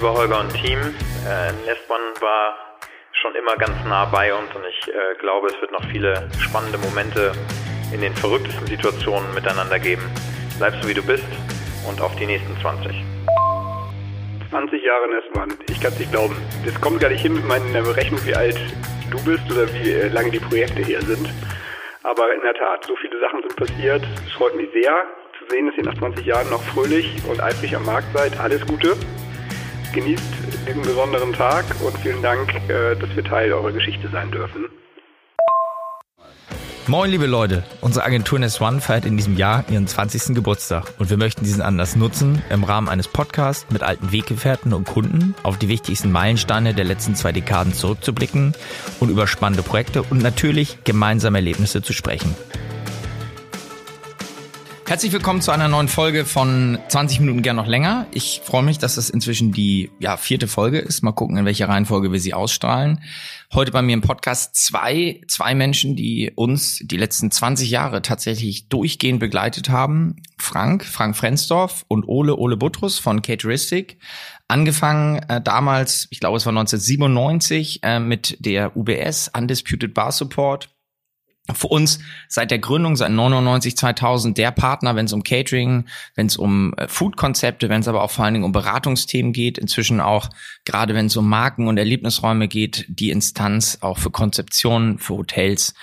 lieber Holger und Team. Äh, Nestmann war schon immer ganz nah bei uns und ich äh, glaube, es wird noch viele spannende Momente in den verrücktesten Situationen miteinander geben. Bleib so wie du bist und auf die nächsten 20. 20 Jahre Nestmann, ich kann es nicht glauben. Das kommt gar nicht hin mit meiner Berechnung, wie alt du bist oder wie äh, lange die Projekte hier sind. Aber in der Tat, so viele Sachen sind passiert. Es freut mich sehr zu sehen, dass ihr nach 20 Jahren noch fröhlich und eifrig am Markt seid. Alles Gute. Genießt diesen besonderen Tag und vielen Dank, äh, dass wir Teil eurer Geschichte sein dürfen. Moin, liebe Leute. Unsere Agentur Nest One feiert in diesem Jahr ihren 20. Geburtstag und wir möchten diesen Anlass nutzen, im Rahmen eines Podcasts mit alten Weggefährten und Kunden auf die wichtigsten Meilensteine der letzten zwei Dekaden zurückzublicken und über spannende Projekte und natürlich gemeinsame Erlebnisse zu sprechen. Herzlich willkommen zu einer neuen Folge von 20 Minuten gern noch länger. Ich freue mich, dass das inzwischen die ja, vierte Folge ist. Mal gucken, in welcher Reihenfolge wir sie ausstrahlen. Heute bei mir im Podcast zwei, zwei Menschen, die uns die letzten 20 Jahre tatsächlich durchgehend begleitet haben. Frank, Frank Frensdorf und Ole, Ole Butrus von Cateristic. Angefangen äh, damals, ich glaube es war 1997, äh, mit der UBS, Undisputed Bar Support für uns seit der Gründung, seit 99, 2000 der Partner, wenn es um Catering, wenn es um äh, Food-Konzepte, wenn es aber auch vor allen Dingen um Beratungsthemen geht, inzwischen auch, gerade wenn es um Marken und Erlebnisräume geht, die Instanz auch für Konzeptionen, für Hotels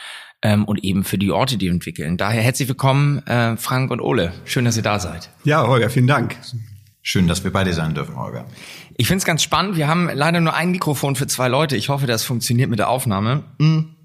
ähm, und eben für die Orte, die wir entwickeln. Daher herzlich willkommen, äh, Frank und Ole. Schön, dass ihr da seid. Ja, Holger, vielen Dank. Schön, dass wir beide sein dürfen, Holger. Ich finde es ganz spannend. Wir haben leider nur ein Mikrofon für zwei Leute. Ich hoffe, das funktioniert mit der Aufnahme. Mhm.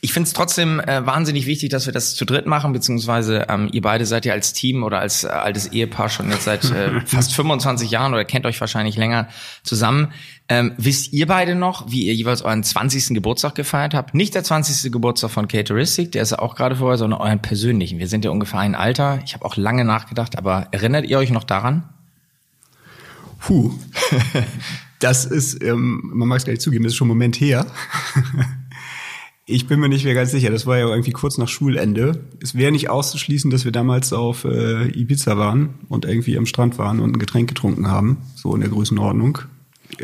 Ich finde es trotzdem äh, wahnsinnig wichtig, dass wir das zu dritt machen, beziehungsweise ähm, ihr beide seid ja als Team oder als äh, altes Ehepaar schon jetzt seit äh, fast 25 Jahren oder kennt euch wahrscheinlich länger zusammen. Ähm, wisst ihr beide noch, wie ihr jeweils euren 20. Geburtstag gefeiert habt? Nicht der 20. Geburtstag von Cateristic, der ist ja auch gerade vorbei, sondern euren persönlichen. Wir sind ja ungefähr ein Alter. Ich habe auch lange nachgedacht, aber erinnert ihr euch noch daran? Puh. das ist, ähm, man mag es gleich zugeben, das ist schon ein Moment her. Ich bin mir nicht mehr ganz sicher. Das war ja irgendwie kurz nach Schulende. Es wäre nicht auszuschließen, dass wir damals auf äh, Ibiza waren und irgendwie am Strand waren und ein Getränk getrunken haben. So in der Größenordnung.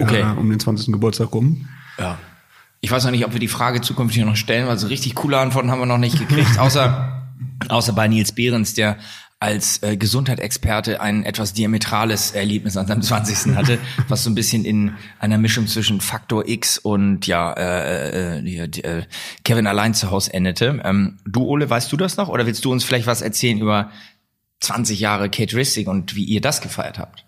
Okay. Äh, um den 20. Geburtstag rum. Ja. Ich weiß noch nicht, ob wir die Frage zukünftig noch stellen, weil so richtig coole Antworten haben wir noch nicht gekriegt. außer, außer bei Nils Behrens, der als äh, Gesundheitsexperte ein etwas diametrales Erlebnis an seinem 20. hatte, was so ein bisschen in einer Mischung zwischen Faktor X und ja äh, äh, äh, Kevin allein zu Hause endete. Ähm, du, Ole, weißt du das noch? Oder willst du uns vielleicht was erzählen über 20 Jahre Cateristic und wie ihr das gefeiert habt?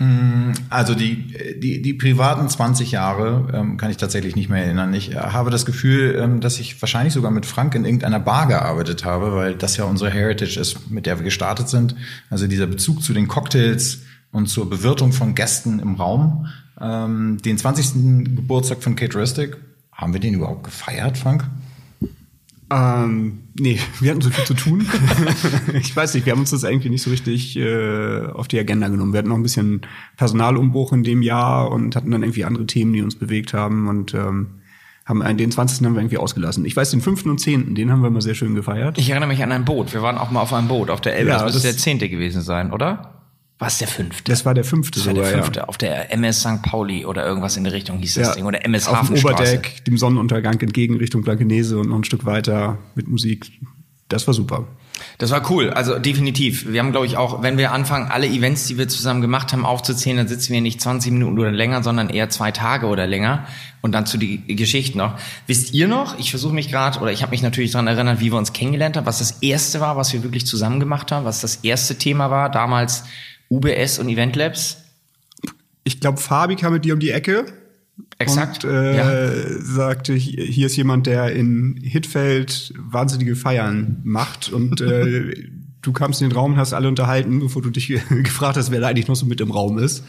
Mm, also die, die, die privaten 20 Jahre ähm, kann ich tatsächlich nicht mehr erinnern. Ich äh, habe das Gefühl, ähm, dass ich wahrscheinlich sogar mit Frank in irgendeiner Bar gearbeitet habe, weil das ja unsere Heritage ist, mit der wir gestartet sind. Also dieser Bezug zu den Cocktails und zur Bewirtung von Gästen im Raum. Ähm, den 20. Geburtstag von Kate Rustic, haben wir den überhaupt gefeiert, Frank? Ähm, nee, wir hatten so viel zu tun. ich weiß nicht, wir haben uns das eigentlich nicht so richtig äh, auf die Agenda genommen. Wir hatten noch ein bisschen Personalumbruch in dem Jahr und hatten dann irgendwie andere Themen, die uns bewegt haben und ähm, haben einen, den 20. haben wir irgendwie ausgelassen. Ich weiß, den 5. und 10., den haben wir mal sehr schön gefeiert. Ich erinnere mich an ein Boot. Wir waren auch mal auf einem Boot auf der Elbe. Ja, das müsste der 10. gewesen sein, oder? War es der fünfte? Das war der fünfte das war sogar, der fünfte. Ja. Auf der MS St. Pauli oder irgendwas in der Richtung hieß das Ding. Oder MS Auf Hafenstraße. dem Oberdeck, dem Sonnenuntergang entgegen Richtung Blankenese und noch ein Stück weiter mit Musik. Das war super. Das war cool, also definitiv. Wir haben, glaube ich, auch, wenn wir anfangen, alle Events, die wir zusammen gemacht haben, aufzuzählen, dann sitzen wir nicht 20 Minuten oder länger, sondern eher zwei Tage oder länger. Und dann zu die Geschichte noch. Wisst ihr noch, ich versuche mich gerade, oder ich habe mich natürlich daran erinnert, wie wir uns kennengelernt haben, was das erste war, was wir wirklich zusammen gemacht haben, was das erste Thema war, damals UBS und Event Labs? Ich glaube, Fabi kam mit dir um die Ecke. Exakt. Und äh, ja. sagte, hier ist jemand, der in Hitfeld wahnsinnige Feiern macht. Und äh, du kamst in den Raum und hast alle unterhalten, bevor du dich gefragt hast, wer da eigentlich noch so mit im Raum ist.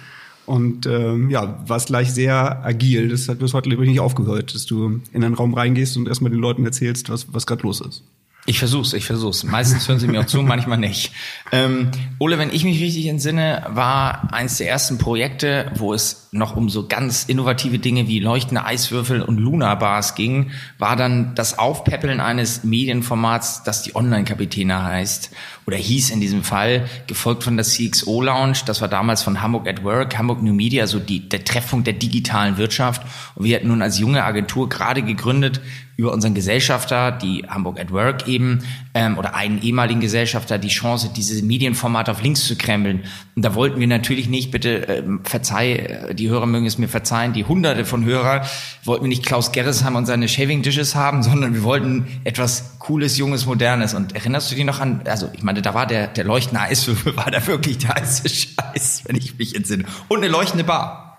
Und ähm, ja, warst gleich sehr agil. Das hat bis heute nicht aufgehört, dass du in einen Raum reingehst und erstmal den Leuten erzählst, was, was gerade los ist. Ich versuch's, ich versuch's. Meistens hören sie mir auch zu, manchmal nicht. Ähm, Ole, wenn ich mich richtig entsinne, war eins der ersten Projekte, wo es noch um so ganz innovative Dinge wie leuchtende Eiswürfel und Luna-Bars ging, war dann das Aufpäppeln eines Medienformats, das die Online-Kapitäne heißt oder hieß in diesem Fall, gefolgt von der CXO Lounge. Das war damals von Hamburg at Work, Hamburg New Media, so die, der Treffpunkt der digitalen Wirtschaft. Und wir hatten nun als junge Agentur gerade gegründet, über unseren Gesellschafter, die Hamburg at Work eben, ähm, oder einen ehemaligen Gesellschafter, die Chance, diese Medienformate auf links zu krempeln. Und da wollten wir natürlich nicht, bitte ähm, verzeih, äh, die Hörer mögen es mir verzeihen, die hunderte von Hörer, wollten wir nicht Klaus Gerresheim und seine Shaving Dishes haben, sondern wir wollten etwas Cooles, Junges, Modernes. Und erinnerst du dich noch an, also ich meine, da war der, der leuchtende Eiswürfel, war da wirklich der heiße Scheiß, wenn ich mich entsinne. Und eine leuchtende Bar.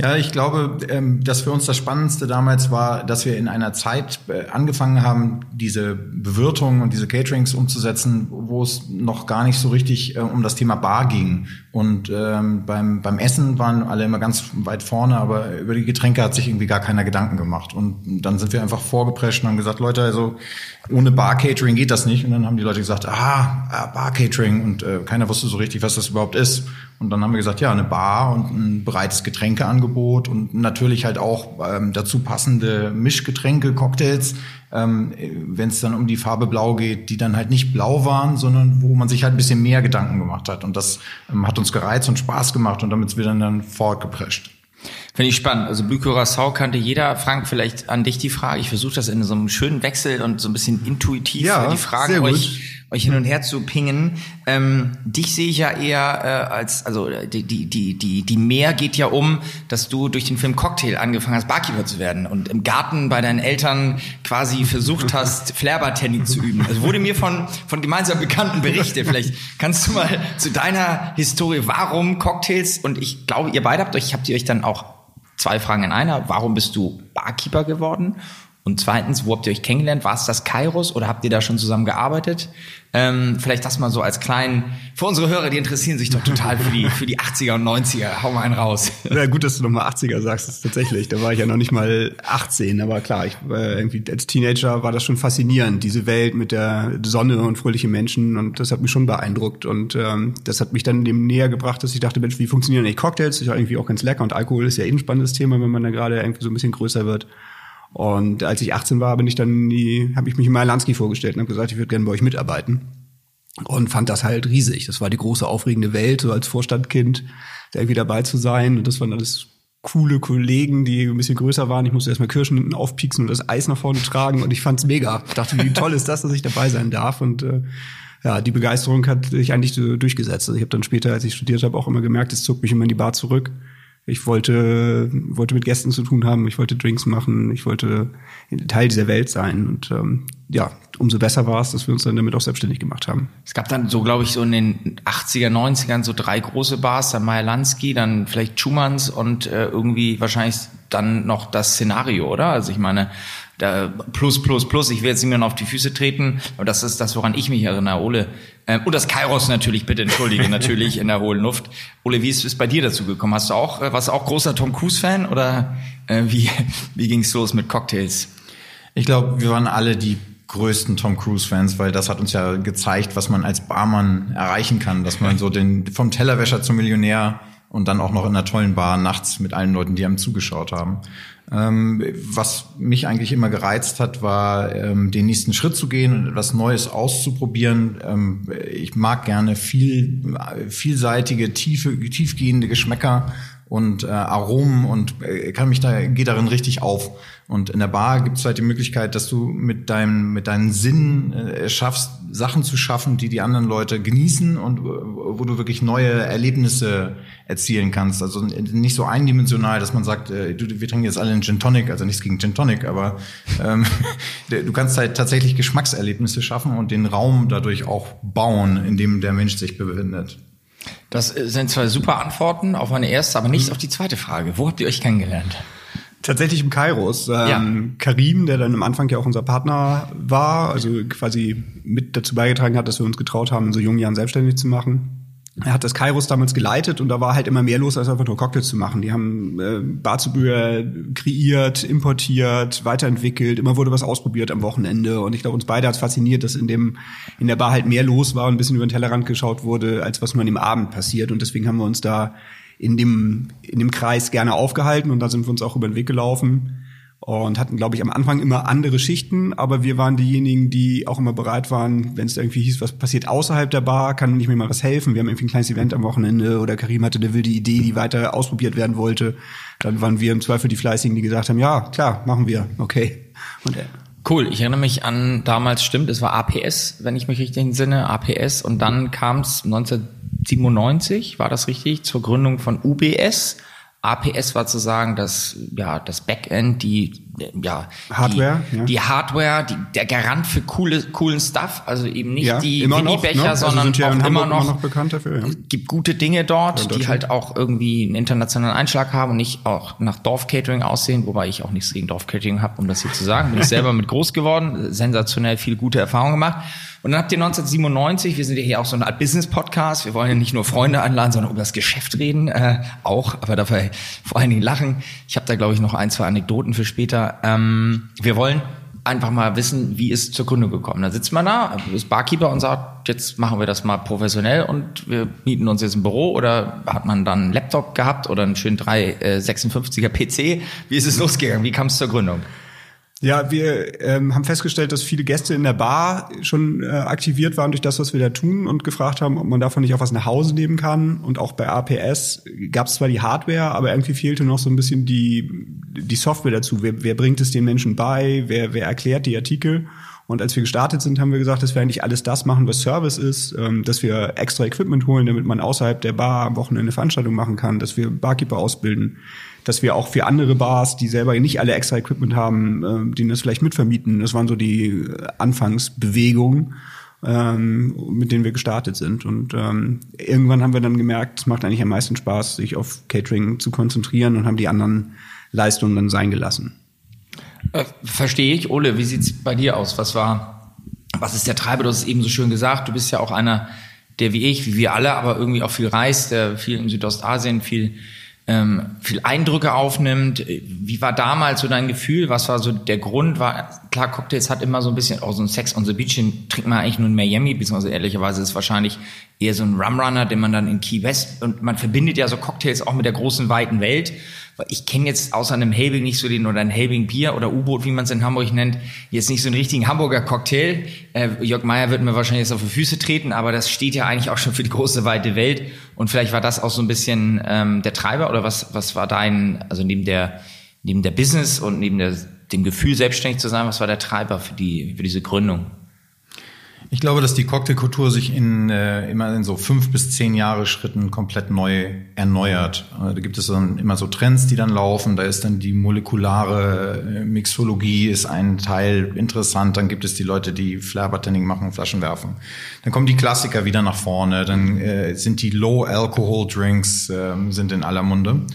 Ja, ich glaube, ähm, dass für uns das Spannendste damals war, dass wir in einer Zeit äh, angefangen haben, diese Bewirtung und diese Caterings umzusetzen, wo es noch gar nicht so richtig äh, um das Thema Bar ging. Und ähm, beim, beim Essen waren alle immer ganz weit vorne, aber über die Getränke hat sich irgendwie gar keiner Gedanken gemacht. Und dann sind wir einfach vorgeprescht und haben gesagt, Leute, also ohne Bar-Catering geht das nicht. Und dann haben die Leute gesagt, ah, ah Bar-Catering. Und äh, keiner wusste so richtig, was das überhaupt ist. Und dann haben wir gesagt, ja, eine Bar und ein breites Getränkeangebot und natürlich halt auch ähm, dazu passende Mischgetränke, Cocktails, ähm, wenn es dann um die Farbe Blau geht, die dann halt nicht blau waren, sondern wo man sich halt ein bisschen mehr Gedanken gemacht hat. Und das ähm, hat uns gereizt und Spaß gemacht und damit sind wir dann, dann fortgeprescht. Finde ich spannend. Also Blue Curacao kannte jeder. Frank, vielleicht an dich die Frage. Ich versuche das in so einem schönen Wechsel und so ein bisschen intuitiv ja, die Fragen euch euch hin und her zu pingen. Ähm, dich sehe ich ja eher äh, als, also die, die, die, die, die Mehr geht ja um, dass du durch den Film Cocktail angefangen hast, Barkeeper zu werden und im Garten bei deinen Eltern quasi versucht hast, Flairbartending zu üben. Also wurde mir von, von gemeinsam Bekannten berichtet. Vielleicht kannst du mal zu deiner Historie, warum Cocktails? Und ich glaube, ihr beide habt euch, habt ihr euch dann auch zwei Fragen in einer. Warum bist du Barkeeper geworden? Und zweitens, wo habt ihr euch kennengelernt? War es das Kairos oder habt ihr da schon zusammen gearbeitet? Ähm, vielleicht das mal so als kleinen, für unsere Hörer, die interessieren sich doch total für die, für die 80er und 90er. Hau mal einen raus. Ja, gut, dass du nochmal 80er sagst, das ist tatsächlich. Da war ich ja noch nicht mal 18, aber klar, ich, äh, irgendwie als Teenager war das schon faszinierend, diese Welt mit der Sonne und fröhlichen Menschen und das hat mich schon beeindruckt und ähm, das hat mich dann dem näher gebracht, dass ich dachte, Mensch, wie funktionieren eigentlich Cocktails? Ist ja irgendwie auch ganz lecker und Alkohol ist ja eh ein spannendes Thema, wenn man da gerade irgendwie so ein bisschen größer wird. Und als ich 18 war, bin ich dann die, habe ich mich in Malanski vorgestellt und habe gesagt, ich würde gerne bei euch mitarbeiten. Und fand das halt riesig. Das war die große aufregende Welt, so als Vorstandkind, da irgendwie dabei zu sein. Und das waren alles coole Kollegen, die ein bisschen größer waren. Ich musste erstmal Kirschen aufpieksen und das Eis nach vorne tragen. Und ich fand's mega. Ich dachte, wie toll ist das, dass ich dabei sein darf. Und äh, ja, die Begeisterung hat sich eigentlich durchgesetzt. Also ich habe dann später, als ich studiert habe, auch immer gemerkt, es zog mich immer in die Bar zurück. Ich wollte, wollte mit Gästen zu tun haben, ich wollte Drinks machen, ich wollte Teil dieser Welt sein. Und ähm, ja, umso besser war es, dass wir uns dann damit auch selbstständig gemacht haben. Es gab dann so, glaube ich, so in den 80er, 90ern so drei große Bars, dann Meyer Lansky, dann vielleicht Schumanns und äh, irgendwie wahrscheinlich dann noch das Szenario, oder? Also ich meine, da plus, plus, plus, ich will jetzt mehr auf die Füße treten, aber das ist das, woran ich mich erinnere, Ole. Ähm, und das Kairos natürlich, bitte entschuldige, natürlich in der hohlen Luft. Ole, wie ist es bei dir dazu gekommen? Hast du auch, äh, warst du auch großer Tom Cruise-Fan oder äh, wie, wie ging's los mit Cocktails? Ich glaube, wir waren alle die größten Tom Cruise-Fans, weil das hat uns ja gezeigt, was man als Barmann erreichen kann, dass man so den vom Tellerwäscher zum Millionär und dann auch noch in einer tollen Bar nachts mit allen Leuten, die einem zugeschaut haben. Ähm, was mich eigentlich immer gereizt hat, war, ähm, den nächsten Schritt zu gehen und etwas Neues auszuprobieren. Ähm, ich mag gerne viel, vielseitige, tiefe, tiefgehende Geschmäcker und äh, Aromen und äh, kann mich da gehe darin richtig auf. Und in der Bar gibt es halt die Möglichkeit, dass du mit deinem mit deinen Sinnen äh, schaffst, Sachen zu schaffen, die die anderen Leute genießen und wo du wirklich neue Erlebnisse erzielen kannst. Also nicht so eindimensional, dass man sagt, äh, du, wir trinken jetzt alle einen Gin Tonic, also nichts gegen Gin Tonic, aber ähm, du kannst halt tatsächlich Geschmackserlebnisse schaffen und den Raum dadurch auch bauen, in dem der Mensch sich befindet. Das sind zwei super Antworten auf meine erste, aber nicht mhm. auf die zweite Frage. Wo habt ihr euch kennengelernt? Tatsächlich im Kairos. Ähm, ja. Karim, der dann am Anfang ja auch unser Partner war, also quasi mit dazu beigetragen hat, dass wir uns getraut haben, in so jungen Jahren selbstständig zu machen. Er hat das Kairos damals geleitet und da war halt immer mehr los, als einfach nur Cocktails zu machen. Die haben äh, Barzubehör kreiert, importiert, weiterentwickelt, immer wurde was ausprobiert am Wochenende. Und ich glaube, uns beide hat es fasziniert, dass in dem in der Bar halt mehr los war und ein bisschen über den Tellerrand geschaut wurde, als was nur an dem Abend passiert. Und deswegen haben wir uns da in dem in dem Kreis gerne aufgehalten und da sind wir uns auch über den Weg gelaufen und hatten, glaube ich, am Anfang immer andere Schichten, aber wir waren diejenigen, die auch immer bereit waren, wenn es irgendwie hieß, was passiert außerhalb der Bar, kann nicht mehr mal was helfen. Wir haben irgendwie ein kleines Event am Wochenende oder Karim hatte eine wilde Idee, die weiter ausprobiert werden wollte. Dann waren wir im Zweifel die Fleißigen, die gesagt haben, ja, klar, machen wir, okay. Und, äh, Cool, ich erinnere mich an damals, stimmt, es war APS, wenn ich mich richtig entsinne, APS und dann kam es 1997, war das richtig, zur Gründung von UBS APS war zu sagen, dass ja das Backend, die ja Hardware, die, ja. die Hardware, die, der Garant für coole coolen Stuff, also eben nicht ja, die Winnie-Becher, ne? also sondern auch immer noch, noch bekannt dafür. Ja. gibt gute Dinge dort, die halt auch irgendwie einen internationalen Einschlag haben und nicht auch nach Dorf-Catering aussehen, wobei ich auch nichts gegen Dorf-Catering habe, um das hier zu sagen. Bin ich selber mit groß geworden, sensationell viel gute Erfahrungen gemacht. Und dann habt ihr 1997, wir sind ja hier auch so eine Art Business-Podcast, wir wollen ja nicht nur Freunde einladen, sondern über das Geschäft reden, äh, auch, aber dafür vor allen Dingen lachen. Ich habe da, glaube ich, noch ein, zwei Anekdoten für später. Ähm, wir wollen einfach mal wissen, wie ist zur Gründung gekommen. Da sitzt man da, ist Barkeeper und sagt, jetzt machen wir das mal professionell und wir mieten uns jetzt ein Büro oder hat man dann einen Laptop gehabt oder einen schönen 356er PC? Wie ist es losgegangen? Wie kam es zur Gründung? Ja, wir ähm, haben festgestellt, dass viele Gäste in der Bar schon äh, aktiviert waren durch das, was wir da tun und gefragt haben, ob man davon nicht auch was nach Hause nehmen kann. Und auch bei APS gab es zwar die Hardware, aber irgendwie fehlte noch so ein bisschen die, die Software dazu. Wer, wer bringt es den Menschen bei? Wer, wer erklärt die Artikel? Und als wir gestartet sind, haben wir gesagt, dass wir eigentlich alles das machen, was Service ist, ähm, dass wir extra Equipment holen, damit man außerhalb der Bar am Wochenende Veranstaltungen machen kann, dass wir Barkeeper ausbilden, dass wir auch für andere Bars, die selber nicht alle extra Equipment haben, äh, denen das vielleicht mitvermieten. Das waren so die Anfangsbewegungen, ähm, mit denen wir gestartet sind. Und ähm, irgendwann haben wir dann gemerkt, es macht eigentlich am meisten Spaß, sich auf Catering zu konzentrieren und haben die anderen Leistungen dann sein gelassen. Äh, verstehe ich. Ole, wie sieht's bei dir aus? Was war, was ist der Treiber? Du hast es eben so schön gesagt. Du bist ja auch einer, der wie ich, wie wir alle, aber irgendwie auch viel reist, der viel in Südostasien, viel ähm, viel Eindrücke aufnimmt. Wie war damals so dein Gefühl? Was war so der Grund? War klar, Cocktails hat immer so ein bisschen auch so ein Sex on the Beach, den trinkt man eigentlich nur in Miami, beziehungsweise ehrlicherweise ist es wahrscheinlich eher so ein Rumrunner, den man dann in Key West und man verbindet ja so Cocktails auch mit der großen weiten Welt ich kenne jetzt außer einem Helbing nicht so den oder ein Helbing Bier oder U-Boot, wie man es in Hamburg nennt, jetzt nicht so einen richtigen Hamburger Cocktail. Äh, Jörg Meyer wird mir wahrscheinlich jetzt auf die Füße treten, aber das steht ja eigentlich auch schon für die große weite Welt. Und vielleicht war das auch so ein bisschen ähm, der Treiber oder was was war dein also neben der neben der Business und neben der, dem Gefühl selbstständig zu sein, was war der Treiber für die für diese Gründung? Ich glaube, dass die Cocktailkultur sich in äh, immer in so fünf bis zehn Jahre Schritten komplett neu erneuert. Äh, da gibt es dann immer so Trends, die dann laufen. Da ist dann die molekulare äh, Mixologie ist ein Teil interessant. Dann gibt es die Leute, die Flair-Bartending machen, Flaschen werfen. Dann kommen die Klassiker wieder nach vorne. Dann äh, sind die Low-Alcohol-Drinks äh, sind in aller Munde.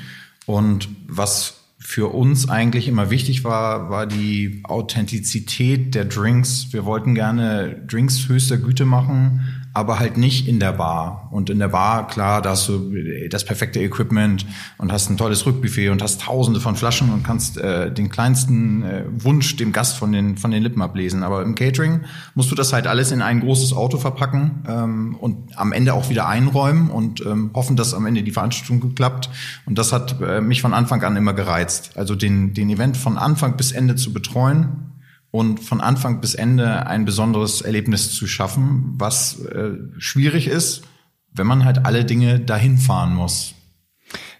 Und was für uns eigentlich immer wichtig war, war die Authentizität der Drinks. Wir wollten gerne Drinks höchster Güte machen, aber halt nicht in der Bar. Und in der Bar, klar, da hast du das perfekte Equipment und hast ein tolles Rückbuffet und hast tausende von Flaschen und kannst äh, den kleinsten äh, Wunsch dem Gast von den, von den Lippen ablesen. Aber im Catering musst du das halt alles in ein großes Auto verpacken ähm, und am Ende auch wieder einräumen und ähm, hoffen, dass am Ende die Veranstaltung klappt. Und das hat äh, mich von Anfang an immer gereizt. Also den, den Event von Anfang bis Ende zu betreuen und von Anfang bis Ende ein besonderes Erlebnis zu schaffen, was äh, schwierig ist, wenn man halt alle Dinge dahin fahren muss.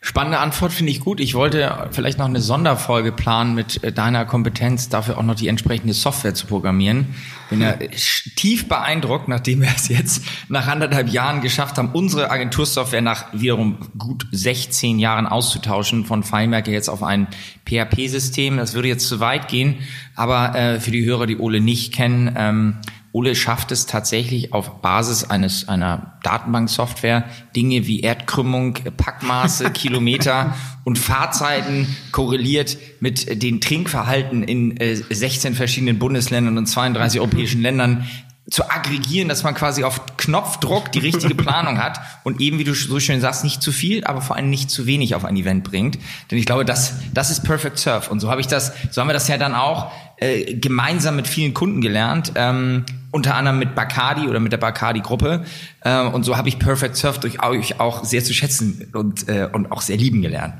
Spannende Antwort finde ich gut. Ich wollte vielleicht noch eine Sonderfolge planen mit äh, deiner Kompetenz, dafür auch noch die entsprechende Software zu programmieren. Bin ja tief beeindruckt, nachdem wir es jetzt nach anderthalb Jahren geschafft haben, unsere Agentursoftware nach wiederum gut 16 Jahren auszutauschen von FileMaker jetzt auf ein PHP-System. Das würde jetzt zu weit gehen, aber äh, für die Hörer, die Ole nicht kennen, ähm, Ole schafft es tatsächlich auf Basis eines einer Datenbanksoftware Dinge wie Erdkrümmung, Packmaße, Kilometer und Fahrzeiten korreliert mit den Trinkverhalten in äh, 16 verschiedenen Bundesländern und 32 europäischen Ländern zu aggregieren, dass man quasi auf Knopfdruck die richtige Planung hat und eben, wie du so schön sagst, nicht zu viel, aber vor allem nicht zu wenig auf ein Event bringt. Denn ich glaube, das, das ist Perfect Surf. Und so habe ich das, so haben wir das ja dann auch äh, gemeinsam mit vielen Kunden gelernt, ähm, unter anderem mit Bacardi oder mit der Bacardi-Gruppe. Äh, und so habe ich Perfect Surf durch euch auch sehr zu schätzen und, äh, und auch sehr lieben gelernt.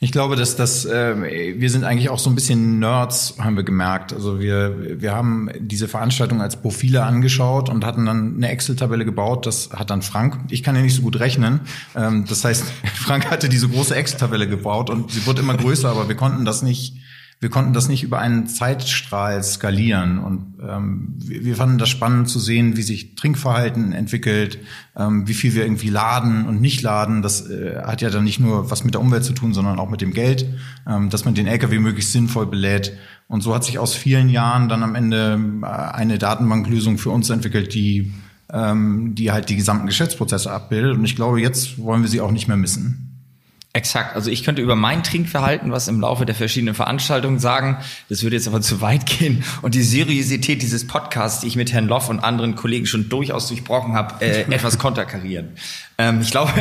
Ich glaube, dass das äh, wir sind eigentlich auch so ein bisschen Nerds, haben wir gemerkt. Also wir wir haben diese Veranstaltung als Profile angeschaut und hatten dann eine Excel-Tabelle gebaut. Das hat dann Frank. Ich kann ja nicht so gut rechnen. Ähm, das heißt, Frank hatte diese große Excel-Tabelle gebaut und sie wird immer größer, aber wir konnten das nicht wir konnten das nicht über einen Zeitstrahl skalieren. Und ähm, wir, wir, fanden das spannend zu sehen, wie sich Trinkverhalten entwickelt, ähm, wie viel wir irgendwie laden und nicht laden. Das äh, hat ja dann nicht nur was mit der Umwelt zu tun, sondern auch mit dem Geld, ähm, dass man den LKW möglichst sinnvoll belädt. Und so hat sich aus vielen Jahren dann am Ende äh, eine Datenbanklösung für uns entwickelt, die, ähm, die halt die gesamten Geschäftsprozesse abbildet. Und ich glaube, jetzt wollen wir sie auch nicht mehr missen. Exakt. Also ich könnte über mein Trinkverhalten was im Laufe der verschiedenen Veranstaltungen sagen. Das würde jetzt aber zu weit gehen. Und die Seriosität dieses Podcasts, die ich mit Herrn Loff und anderen Kollegen schon durchaus durchbrochen habe, äh, etwas konterkarieren. Ähm, ich glaube,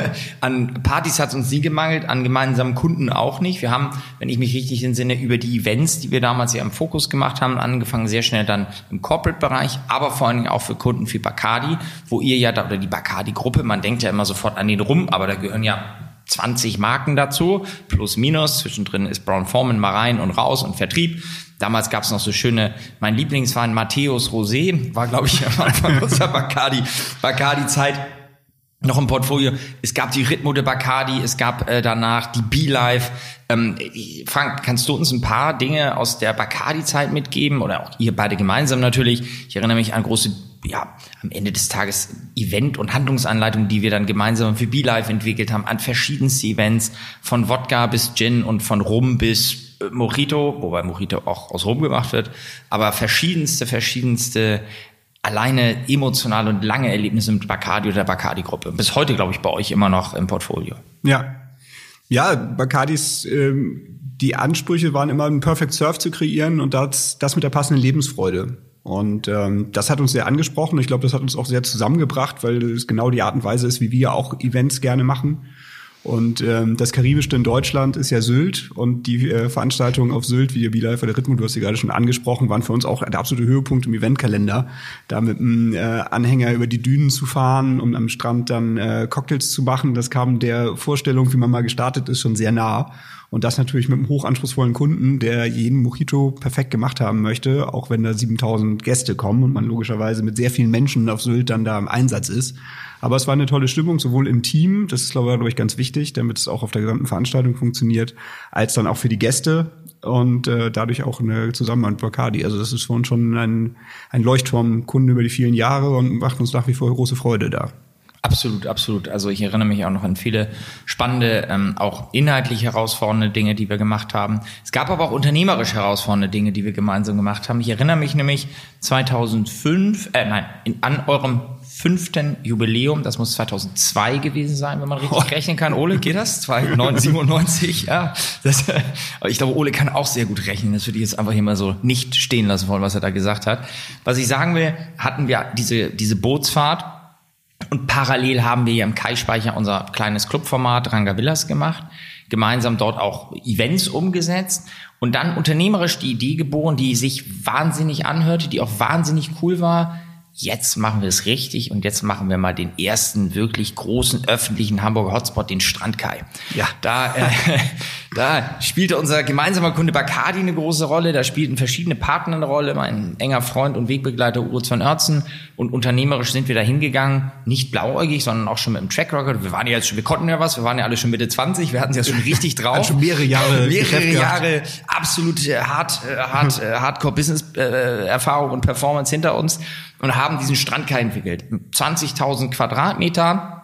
an Partys hat es uns nie gemangelt, an gemeinsamen Kunden auch nicht. Wir haben, wenn ich mich richtig entsinne, über die Events, die wir damals ja im Fokus gemacht haben, angefangen sehr schnell dann im Corporate-Bereich, aber vor allen Dingen auch für Kunden wie Bacardi, wo ihr ja da, oder die Bacardi-Gruppe, man denkt ja immer sofort an den rum, aber da gehören ja 20 Marken dazu, plus minus. Zwischendrin ist Brown Forman mal rein und raus und Vertrieb. Damals gab es noch so schöne, mein Lieblingswein Matthäus Rosé, war glaube ich am Anfang unserer Bacardi, Bacardi-Zeit noch im Portfolio. Es gab die Ritmo de Bacardi, es gab äh, danach die Be-Life. Ähm, Frank, kannst du uns ein paar Dinge aus der Bacardi-Zeit mitgeben oder auch ihr beide gemeinsam natürlich? Ich erinnere mich an große ja, am Ende des Tages Event- und Handlungsanleitungen, die wir dann gemeinsam für BeLife entwickelt haben, an verschiedensten Events, von Wodka bis Gin und von Rum bis äh, Mojito, wobei Mojito auch aus Rum gemacht wird, aber verschiedenste, verschiedenste alleine emotionale und lange Erlebnisse mit Bacardi oder der Bacardi-Gruppe. Bis heute, glaube ich, bei euch immer noch im Portfolio. Ja. Ja, Bacardis, ähm, die Ansprüche waren immer, einen Perfect Surf zu kreieren und das, das mit der passenden Lebensfreude. Und ähm, das hat uns sehr angesprochen. Ich glaube, das hat uns auch sehr zusammengebracht, weil es genau die Art und Weise ist, wie wir auch Events gerne machen. Und ähm, das Karibischste in Deutschland ist ja Sylt und die äh, Veranstaltungen auf Sylt, wie der Bielife der Rhythmus, du hast sie gerade schon angesprochen, waren für uns auch der absolute Höhepunkt im Eventkalender. Da mit einem äh, Anhänger über die Dünen zu fahren und am Strand dann äh, Cocktails zu machen, das kam der Vorstellung, wie man mal gestartet ist, schon sehr nah. Und das natürlich mit einem hochanspruchsvollen Kunden, der jeden Mojito perfekt gemacht haben möchte, auch wenn da 7000 Gäste kommen und man logischerweise mit sehr vielen Menschen auf Sylt dann da im Einsatz ist. Aber es war eine tolle Stimmung, sowohl im Team, das ist glaube ich ganz wichtig, damit es auch auf der gesamten Veranstaltung funktioniert, als dann auch für die Gäste und äh, dadurch auch eine Zusammenarbeit mit Bacardi. Also das ist für uns schon ein, ein Leuchtturm-Kunde über die vielen Jahre und macht uns nach wie vor große Freude da. Absolut, absolut. Also ich erinnere mich auch noch an viele spannende, ähm, auch inhaltlich herausfordernde Dinge, die wir gemacht haben. Es gab aber auch unternehmerisch herausfordernde Dinge, die wir gemeinsam gemacht haben. Ich erinnere mich nämlich 2005, äh, nein, in, an eurem fünften Jubiläum, das muss 2002 gewesen sein, wenn man richtig oh. rechnen kann. Ole, geht das? 1997, ja. Das, ich glaube, Ole kann auch sehr gut rechnen. Das würde ich jetzt einfach hier mal so nicht stehen lassen wollen, was er da gesagt hat. Was ich sagen will, hatten wir diese, diese Bootsfahrt und parallel haben wir hier im Kai-Speicher unser kleines Clubformat Ranga Villas gemacht, gemeinsam dort auch Events umgesetzt und dann unternehmerisch die Idee geboren, die sich wahnsinnig anhörte, die auch wahnsinnig cool war, jetzt machen wir es richtig und jetzt machen wir mal den ersten wirklich großen öffentlichen Hamburger Hotspot, den Strandkai. Ja. Da, äh, da spielte unser gemeinsamer Kunde Bacardi eine große Rolle, da spielten verschiedene Partner eine Rolle, mein enger Freund und Wegbegleiter Urs von Oertzen und unternehmerisch sind wir da hingegangen, nicht blauäugig, sondern auch schon mit dem Track Record. Wir waren ja jetzt schon, wir konnten ja was, wir waren ja alle schon Mitte 20, wir hatten es ja schon richtig drauf. schon mehrere Jahre. mehrere Jahre absolut äh, hart, äh, hart, äh, Hardcore Business äh, Erfahrung und Performance hinter uns und haben diesen Strandkai entwickelt. 20.000 Quadratmeter,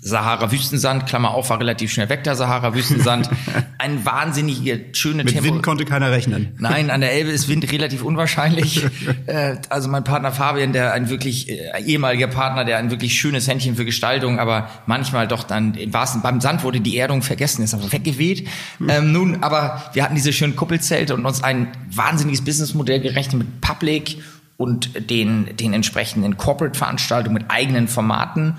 Sahara-Wüstensand, Klammer auf, war relativ schnell weg, der Sahara-Wüstensand. Ein wahnsinnige, schöne Mit Tempo. Wind konnte keiner rechnen. Nein, an der Elbe ist Wind relativ unwahrscheinlich. äh, also mein Partner Fabian, der ein wirklich äh, ehemaliger Partner, der ein wirklich schönes Händchen für Gestaltung, aber manchmal doch dann im wahrsten, beim Sand wurde die Erdung vergessen, ist aber weggeweht. Ähm, nun, aber wir hatten diese schönen Kuppelzelte und uns ein wahnsinniges Businessmodell gerechnet mit Public und den, den entsprechenden Corporate-Veranstaltungen mit eigenen Formaten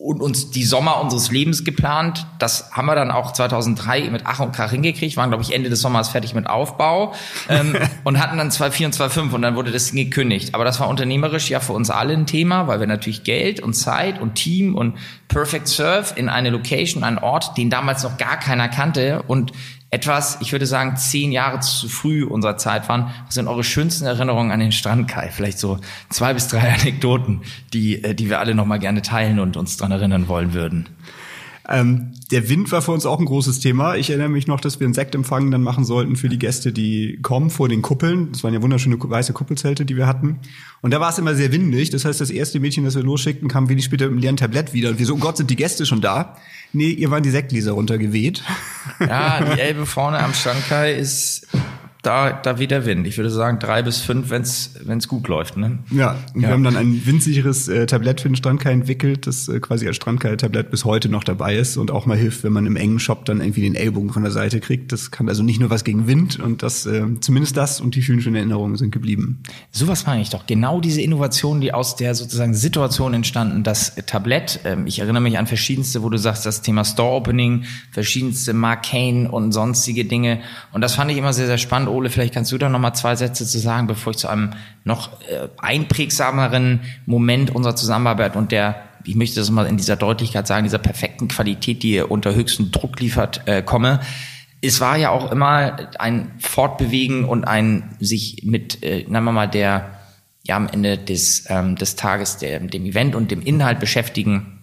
und uns die Sommer unseres Lebens geplant. Das haben wir dann auch 2003 mit Ach und Krach hingekriegt, waren glaube ich Ende des Sommers fertig mit Aufbau ähm, und hatten dann 2004 und 2005 und dann wurde das gekündigt. Aber das war unternehmerisch ja für uns alle ein Thema, weil wir natürlich Geld und Zeit und Team und Perfect Surf in eine Location, einen Ort, den damals noch gar keiner kannte und etwas, ich würde sagen, zehn Jahre zu früh unserer Zeit waren. Was sind eure schönsten Erinnerungen an den Strand, Kai? Vielleicht so zwei bis drei Anekdoten, die, äh, die wir alle noch mal gerne teilen und uns dran erinnern wollen würden. Ähm, der Wind war für uns auch ein großes Thema. Ich erinnere mich noch, dass wir einen Sektempfang dann machen sollten für die Gäste, die kommen vor den Kuppeln. Das waren ja wunderschöne weiße Kuppelzelte, die wir hatten. Und da war es immer sehr windig. Das heißt, das erste Mädchen, das wir losschickten, kam wenig später mit einem leeren Tablett wieder. Und wir so, oh Gott, sind die Gäste schon da? Nee, ihr waren die Sektgläser runtergeweht. Ja, die Elbe vorne am Standkai ist da, da weht der Wind. Ich würde sagen drei bis fünf, wenn es gut läuft. Ne? Ja, und ja. wir haben dann ein windsicheres äh, Tablett für den Strandkai entwickelt, das äh, quasi als Strandkai-Tablett bis heute noch dabei ist und auch mal hilft, wenn man im engen Shop dann irgendwie den Ellbogen von der Seite kriegt. Das kann also nicht nur was gegen Wind und das, äh, zumindest das und die vielen schönen Erinnerungen sind geblieben. Sowas meine ich doch. Genau diese Innovationen, die aus der sozusagen Situation entstanden, das Tablett, ähm, ich erinnere mich an verschiedenste, wo du sagst, das Thema Store Opening, verschiedenste Marcane und sonstige Dinge. Und das fand ich immer sehr, sehr spannend Ole, vielleicht kannst du da noch mal zwei Sätze zu sagen, bevor ich zu einem noch äh, einprägsameren Moment unserer Zusammenarbeit und der, ich möchte das mal in dieser Deutlichkeit sagen, dieser perfekten Qualität, die ihr unter höchstem Druck liefert, äh, komme. Es war ja auch immer ein Fortbewegen und ein sich mit, äh, nennen wir mal, der, ja, am Ende des, ähm, des Tages der, dem Event und dem Inhalt beschäftigen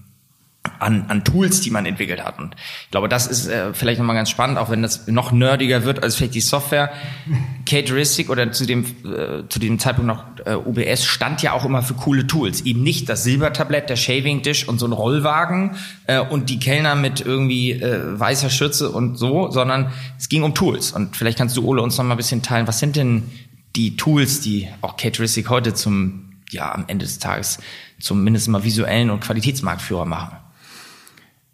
an, an Tools, die man entwickelt hat. Und ich glaube, das ist äh, vielleicht nochmal ganz spannend, auch wenn das noch nerdiger wird als vielleicht die Software. Cateristic oder zu dem, äh, zu dem Zeitpunkt noch äh, UBS stand ja auch immer für coole Tools. Eben nicht das Silbertablett, der Shaving Dish und so ein Rollwagen äh, und die Kellner mit irgendwie äh, weißer Schürze und so, sondern es ging um Tools. Und vielleicht kannst du, Ole, uns nochmal ein bisschen teilen, was sind denn die Tools, die auch Cateristic heute zum, ja, am Ende des Tages zumindest mal visuellen und Qualitätsmarktführer machen?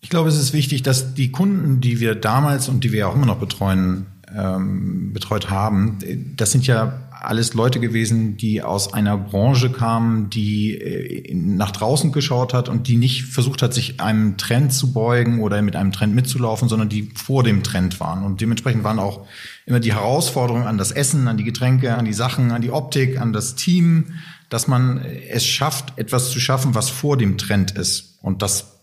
Ich glaube, es ist wichtig, dass die Kunden, die wir damals und die wir auch immer noch betreuen, ähm, betreut haben, das sind ja alles Leute gewesen, die aus einer Branche kamen, die äh, nach draußen geschaut hat und die nicht versucht hat, sich einem Trend zu beugen oder mit einem Trend mitzulaufen, sondern die vor dem Trend waren. Und dementsprechend waren auch immer die Herausforderungen an das Essen, an die Getränke, an die Sachen, an die Optik, an das Team, dass man es schafft, etwas zu schaffen, was vor dem Trend ist. Und das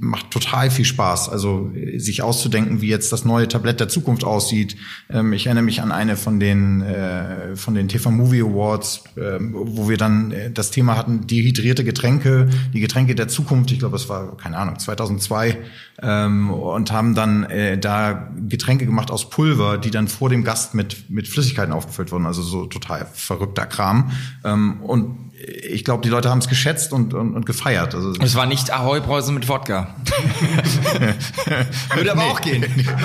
macht total viel Spaß. Also sich auszudenken, wie jetzt das neue Tablett der Zukunft aussieht. Ähm, ich erinnere mich an eine von den äh, von den TV Movie Awards, äh, wo wir dann äh, das Thema hatten dehydrierte Getränke, die Getränke der Zukunft. Ich glaube, es war keine Ahnung 2002 ähm, und haben dann äh, da Getränke gemacht aus Pulver, die dann vor dem Gast mit mit Flüssigkeiten aufgefüllt wurden. Also so total verrückter Kram. Ähm, und ich glaube, die Leute haben es geschätzt und, und, und gefeiert. Also es war nicht Ahoi Brause mit Wodka. Würde aber nee, auch gehen.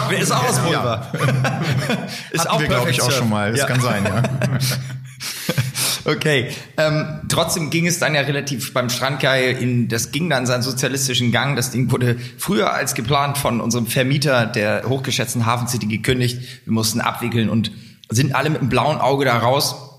Nee. Ist auch aus Pulver. Ja. ist auch glaube ich, auch schon mal. Das ja. kann sein, ja. Okay. Ähm, trotzdem ging es dann ja relativ beim Strandkai in, das ging dann seinen sozialistischen Gang. Das Ding wurde früher als geplant von unserem Vermieter der hochgeschätzten Hafen City gekündigt. Wir mussten abwickeln und sind alle mit einem blauen Auge da raus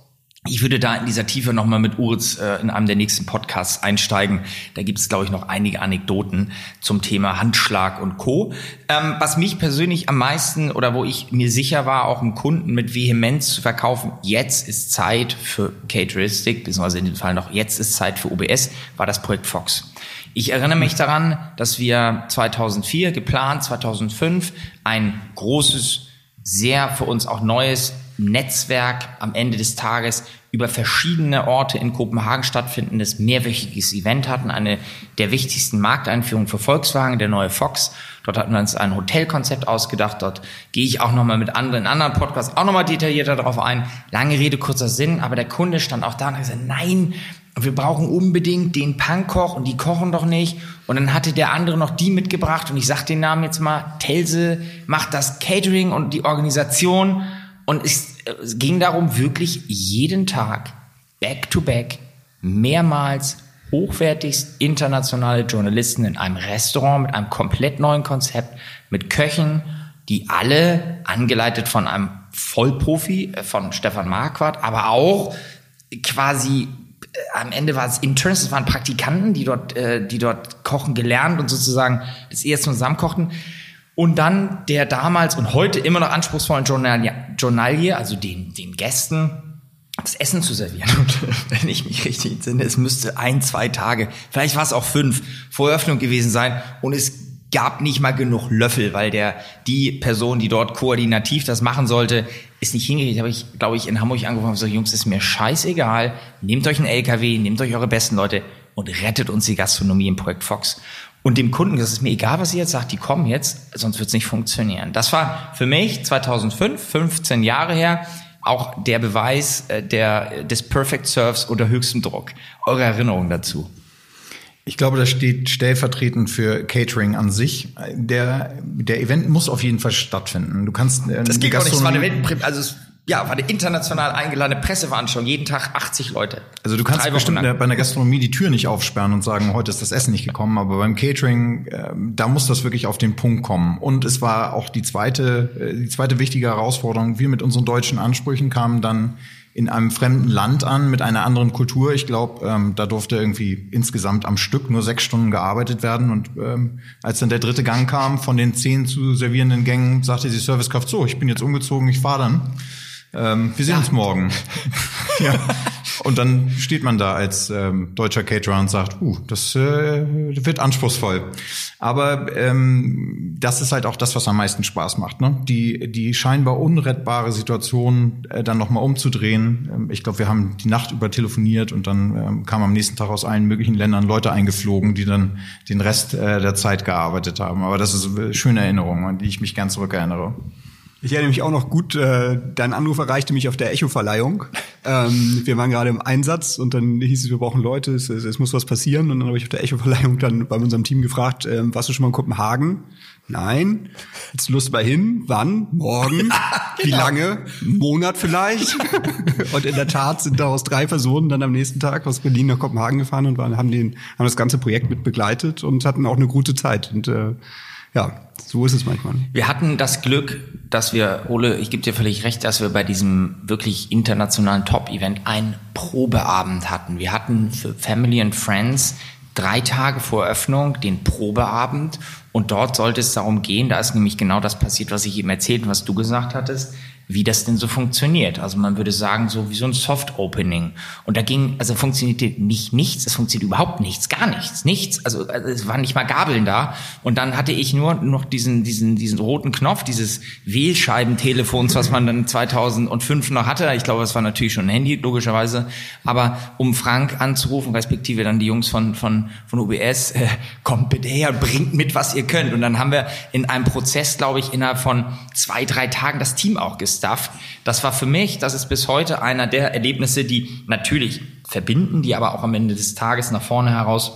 ich würde da in dieser Tiefe nochmal mit Uritz äh, in einem der nächsten Podcasts einsteigen. Da gibt es, glaube ich, noch einige Anekdoten zum Thema Handschlag und Co. Ähm, was mich persönlich am meisten oder wo ich mir sicher war, auch im Kunden mit Vehemenz zu verkaufen, jetzt ist Zeit für Cateristic, beziehungsweise in dem Fall noch jetzt ist Zeit für OBS, war das Projekt Fox. Ich erinnere mich daran, dass wir 2004 geplant, 2005 ein großes, sehr für uns auch neues Netzwerk am Ende des Tages über verschiedene Orte in Kopenhagen stattfindendes mehrwöchiges Event hatten, eine der wichtigsten Markteinführungen für Volkswagen, der neue Fox. Dort hatten wir uns ein Hotelkonzept ausgedacht. Dort gehe ich auch nochmal mit anderen, anderen Podcasts auch nochmal detaillierter darauf ein. Lange Rede, kurzer Sinn, aber der Kunde stand auch da und hat gesagt, nein, wir brauchen unbedingt den Punkkoch und die kochen doch nicht. Und dann hatte der andere noch die mitgebracht und ich sag den Namen jetzt mal, Telse macht das Catering und die Organisation. Und es, ging darum, wirklich jeden Tag, back to back, mehrmals hochwertigst internationale Journalisten in einem Restaurant mit einem komplett neuen Konzept, mit Köchen, die alle angeleitet von einem Vollprofi, äh, von Stefan Marquardt, aber auch quasi äh, am Ende war es Interns, es waren Praktikanten, die dort, äh, die dort kochen gelernt und sozusagen das erste zusammenkochten. Und dann der damals und heute immer noch anspruchsvollen Journalier, also den, den Gästen, das Essen zu servieren. Und wenn ich mich richtig entsinne, es müsste ein, zwei Tage, vielleicht war es auch fünf, vor Eröffnung gewesen sein. Und es gab nicht mal genug Löffel, weil der die Person, die dort koordinativ das machen sollte, ist nicht hingekriegt. Habe ich, glaube ich, in Hamburg angefangen und gesagt, Jungs, ist mir scheißegal. Nehmt euch einen LKW, nehmt euch eure besten Leute und rettet uns die Gastronomie im Projekt Fox. Und dem Kunden, das ist mir egal, was ihr jetzt sagt, die kommen jetzt, sonst wird es nicht funktionieren. Das war für mich 2005, 15 Jahre her, auch der Beweis äh, der, des Perfect Serves unter höchstem Druck. Eure Erinnerung dazu? Ich glaube, das steht stellvertretend für Catering an sich. Der, der Event muss auf jeden Fall stattfinden. Du kannst äh, das geht auch nicht. Es war eine Weltprim also es, ja, war eine international eingeladene Presseveranstaltung. Jeden Tag 80 Leute. Also du kannst bestimmt lang. bei einer Gastronomie die Tür nicht aufsperren und sagen, heute ist das Essen nicht gekommen. Aber beim Catering, äh, da muss das wirklich auf den Punkt kommen. Und es war auch die zweite, äh, die zweite wichtige Herausforderung. Wir mit unseren deutschen Ansprüchen kamen dann in einem fremden Land an mit einer anderen Kultur. Ich glaube, ähm, da durfte irgendwie insgesamt am Stück nur sechs Stunden gearbeitet werden. Und ähm, als dann der dritte Gang kam von den zehn zu servierenden Gängen, sagte die Servicekraft so, ich bin jetzt umgezogen, ich fahre dann. Ähm, wir sehen ja. uns morgen. ja. Und dann steht man da als ähm, deutscher Caterer und sagt, uh, das äh, wird anspruchsvoll. Aber ähm, das ist halt auch das, was am meisten Spaß macht. Ne? Die, die scheinbar unrettbare Situation äh, dann nochmal umzudrehen. Ähm, ich glaube, wir haben die Nacht über telefoniert und dann ähm, kamen am nächsten Tag aus allen möglichen Ländern Leute eingeflogen, die dann den Rest äh, der Zeit gearbeitet haben. Aber das ist eine schöne Erinnerung, an die ich mich gern zurückerinnere. Ich erinnere mich auch noch gut, äh, dein Anruf erreichte mich auf der Echo-Verleihung. Ähm, wir waren gerade im Einsatz und dann hieß es, wir brauchen Leute, es, es muss was passieren. Und dann habe ich auf der Echo-Verleihung dann bei unserem Team gefragt, ähm, warst du schon mal in Kopenhagen? Nein. Jetzt Lust mal hin? Wann? Morgen? Wie genau. lange? Ein Monat vielleicht? und in der Tat sind daraus drei Personen dann am nächsten Tag aus Berlin nach Kopenhagen gefahren und waren, haben, den, haben das ganze Projekt mit begleitet und hatten auch eine gute Zeit. Und äh, ja, so ist es manchmal. Wir hatten das Glück, dass wir, Ole, ich gebe dir völlig recht, dass wir bei diesem wirklich internationalen Top-Event einen Probeabend hatten. Wir hatten für Family and Friends drei Tage vor Eröffnung den Probeabend und dort sollte es darum gehen, da ist nämlich genau das passiert, was ich eben erzählt und was du gesagt hattest wie das denn so funktioniert. Also man würde sagen, so wie so ein Soft-Opening. Und da ging, also funktionierte nicht nichts, es funktioniert überhaupt nichts, gar nichts, nichts. Also, also es waren nicht mal Gabeln da. Und dann hatte ich nur noch diesen, diesen, diesen roten Knopf, dieses Wählscheibentelefons, was man dann 2005 noch hatte. Ich glaube, es war natürlich schon ein Handy, logischerweise. Aber um Frank anzurufen, respektive dann die Jungs von, von, von UBS, äh, kommt bitte her, bringt mit, was ihr könnt. Und dann haben wir in einem Prozess, glaube ich, innerhalb von zwei, drei Tagen das Team auch gesehen gestafft. Das war für mich, das ist bis heute einer der Erlebnisse, die natürlich verbinden, die aber auch am Ende des Tages nach vorne heraus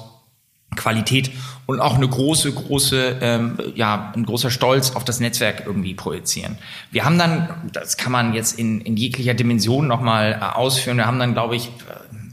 Qualität und auch eine große, große, ähm, ja, ein großer Stolz auf das Netzwerk irgendwie projizieren. Wir haben dann, das kann man jetzt in, in jeglicher Dimension nochmal äh, ausführen, wir haben dann, glaube ich,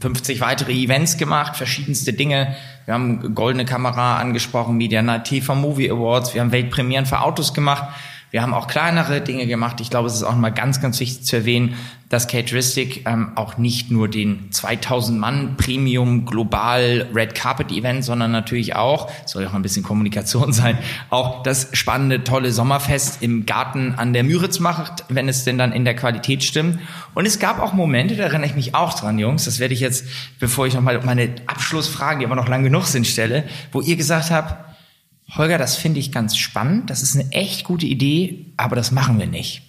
50 weitere Events gemacht, verschiedenste Dinge. Wir haben Goldene Kamera angesprochen, Media Night TV Movie Awards, wir haben Weltpremieren für Autos gemacht. Wir haben auch kleinere Dinge gemacht. Ich glaube, es ist auch mal ganz, ganz wichtig zu erwähnen, dass Cateristic ähm, auch nicht nur den 2000 Mann Premium Global Red Carpet Event, sondern natürlich auch, soll auch ein bisschen Kommunikation sein, auch das spannende, tolle Sommerfest im Garten an der Müritz macht, wenn es denn dann in der Qualität stimmt. Und es gab auch Momente, da erinnere ich mich auch dran, Jungs, das werde ich jetzt, bevor ich nochmal meine Abschlussfragen, die aber noch lang genug sind, stelle, wo ihr gesagt habt, Holger, das finde ich ganz spannend, das ist eine echt gute Idee, aber das machen wir nicht.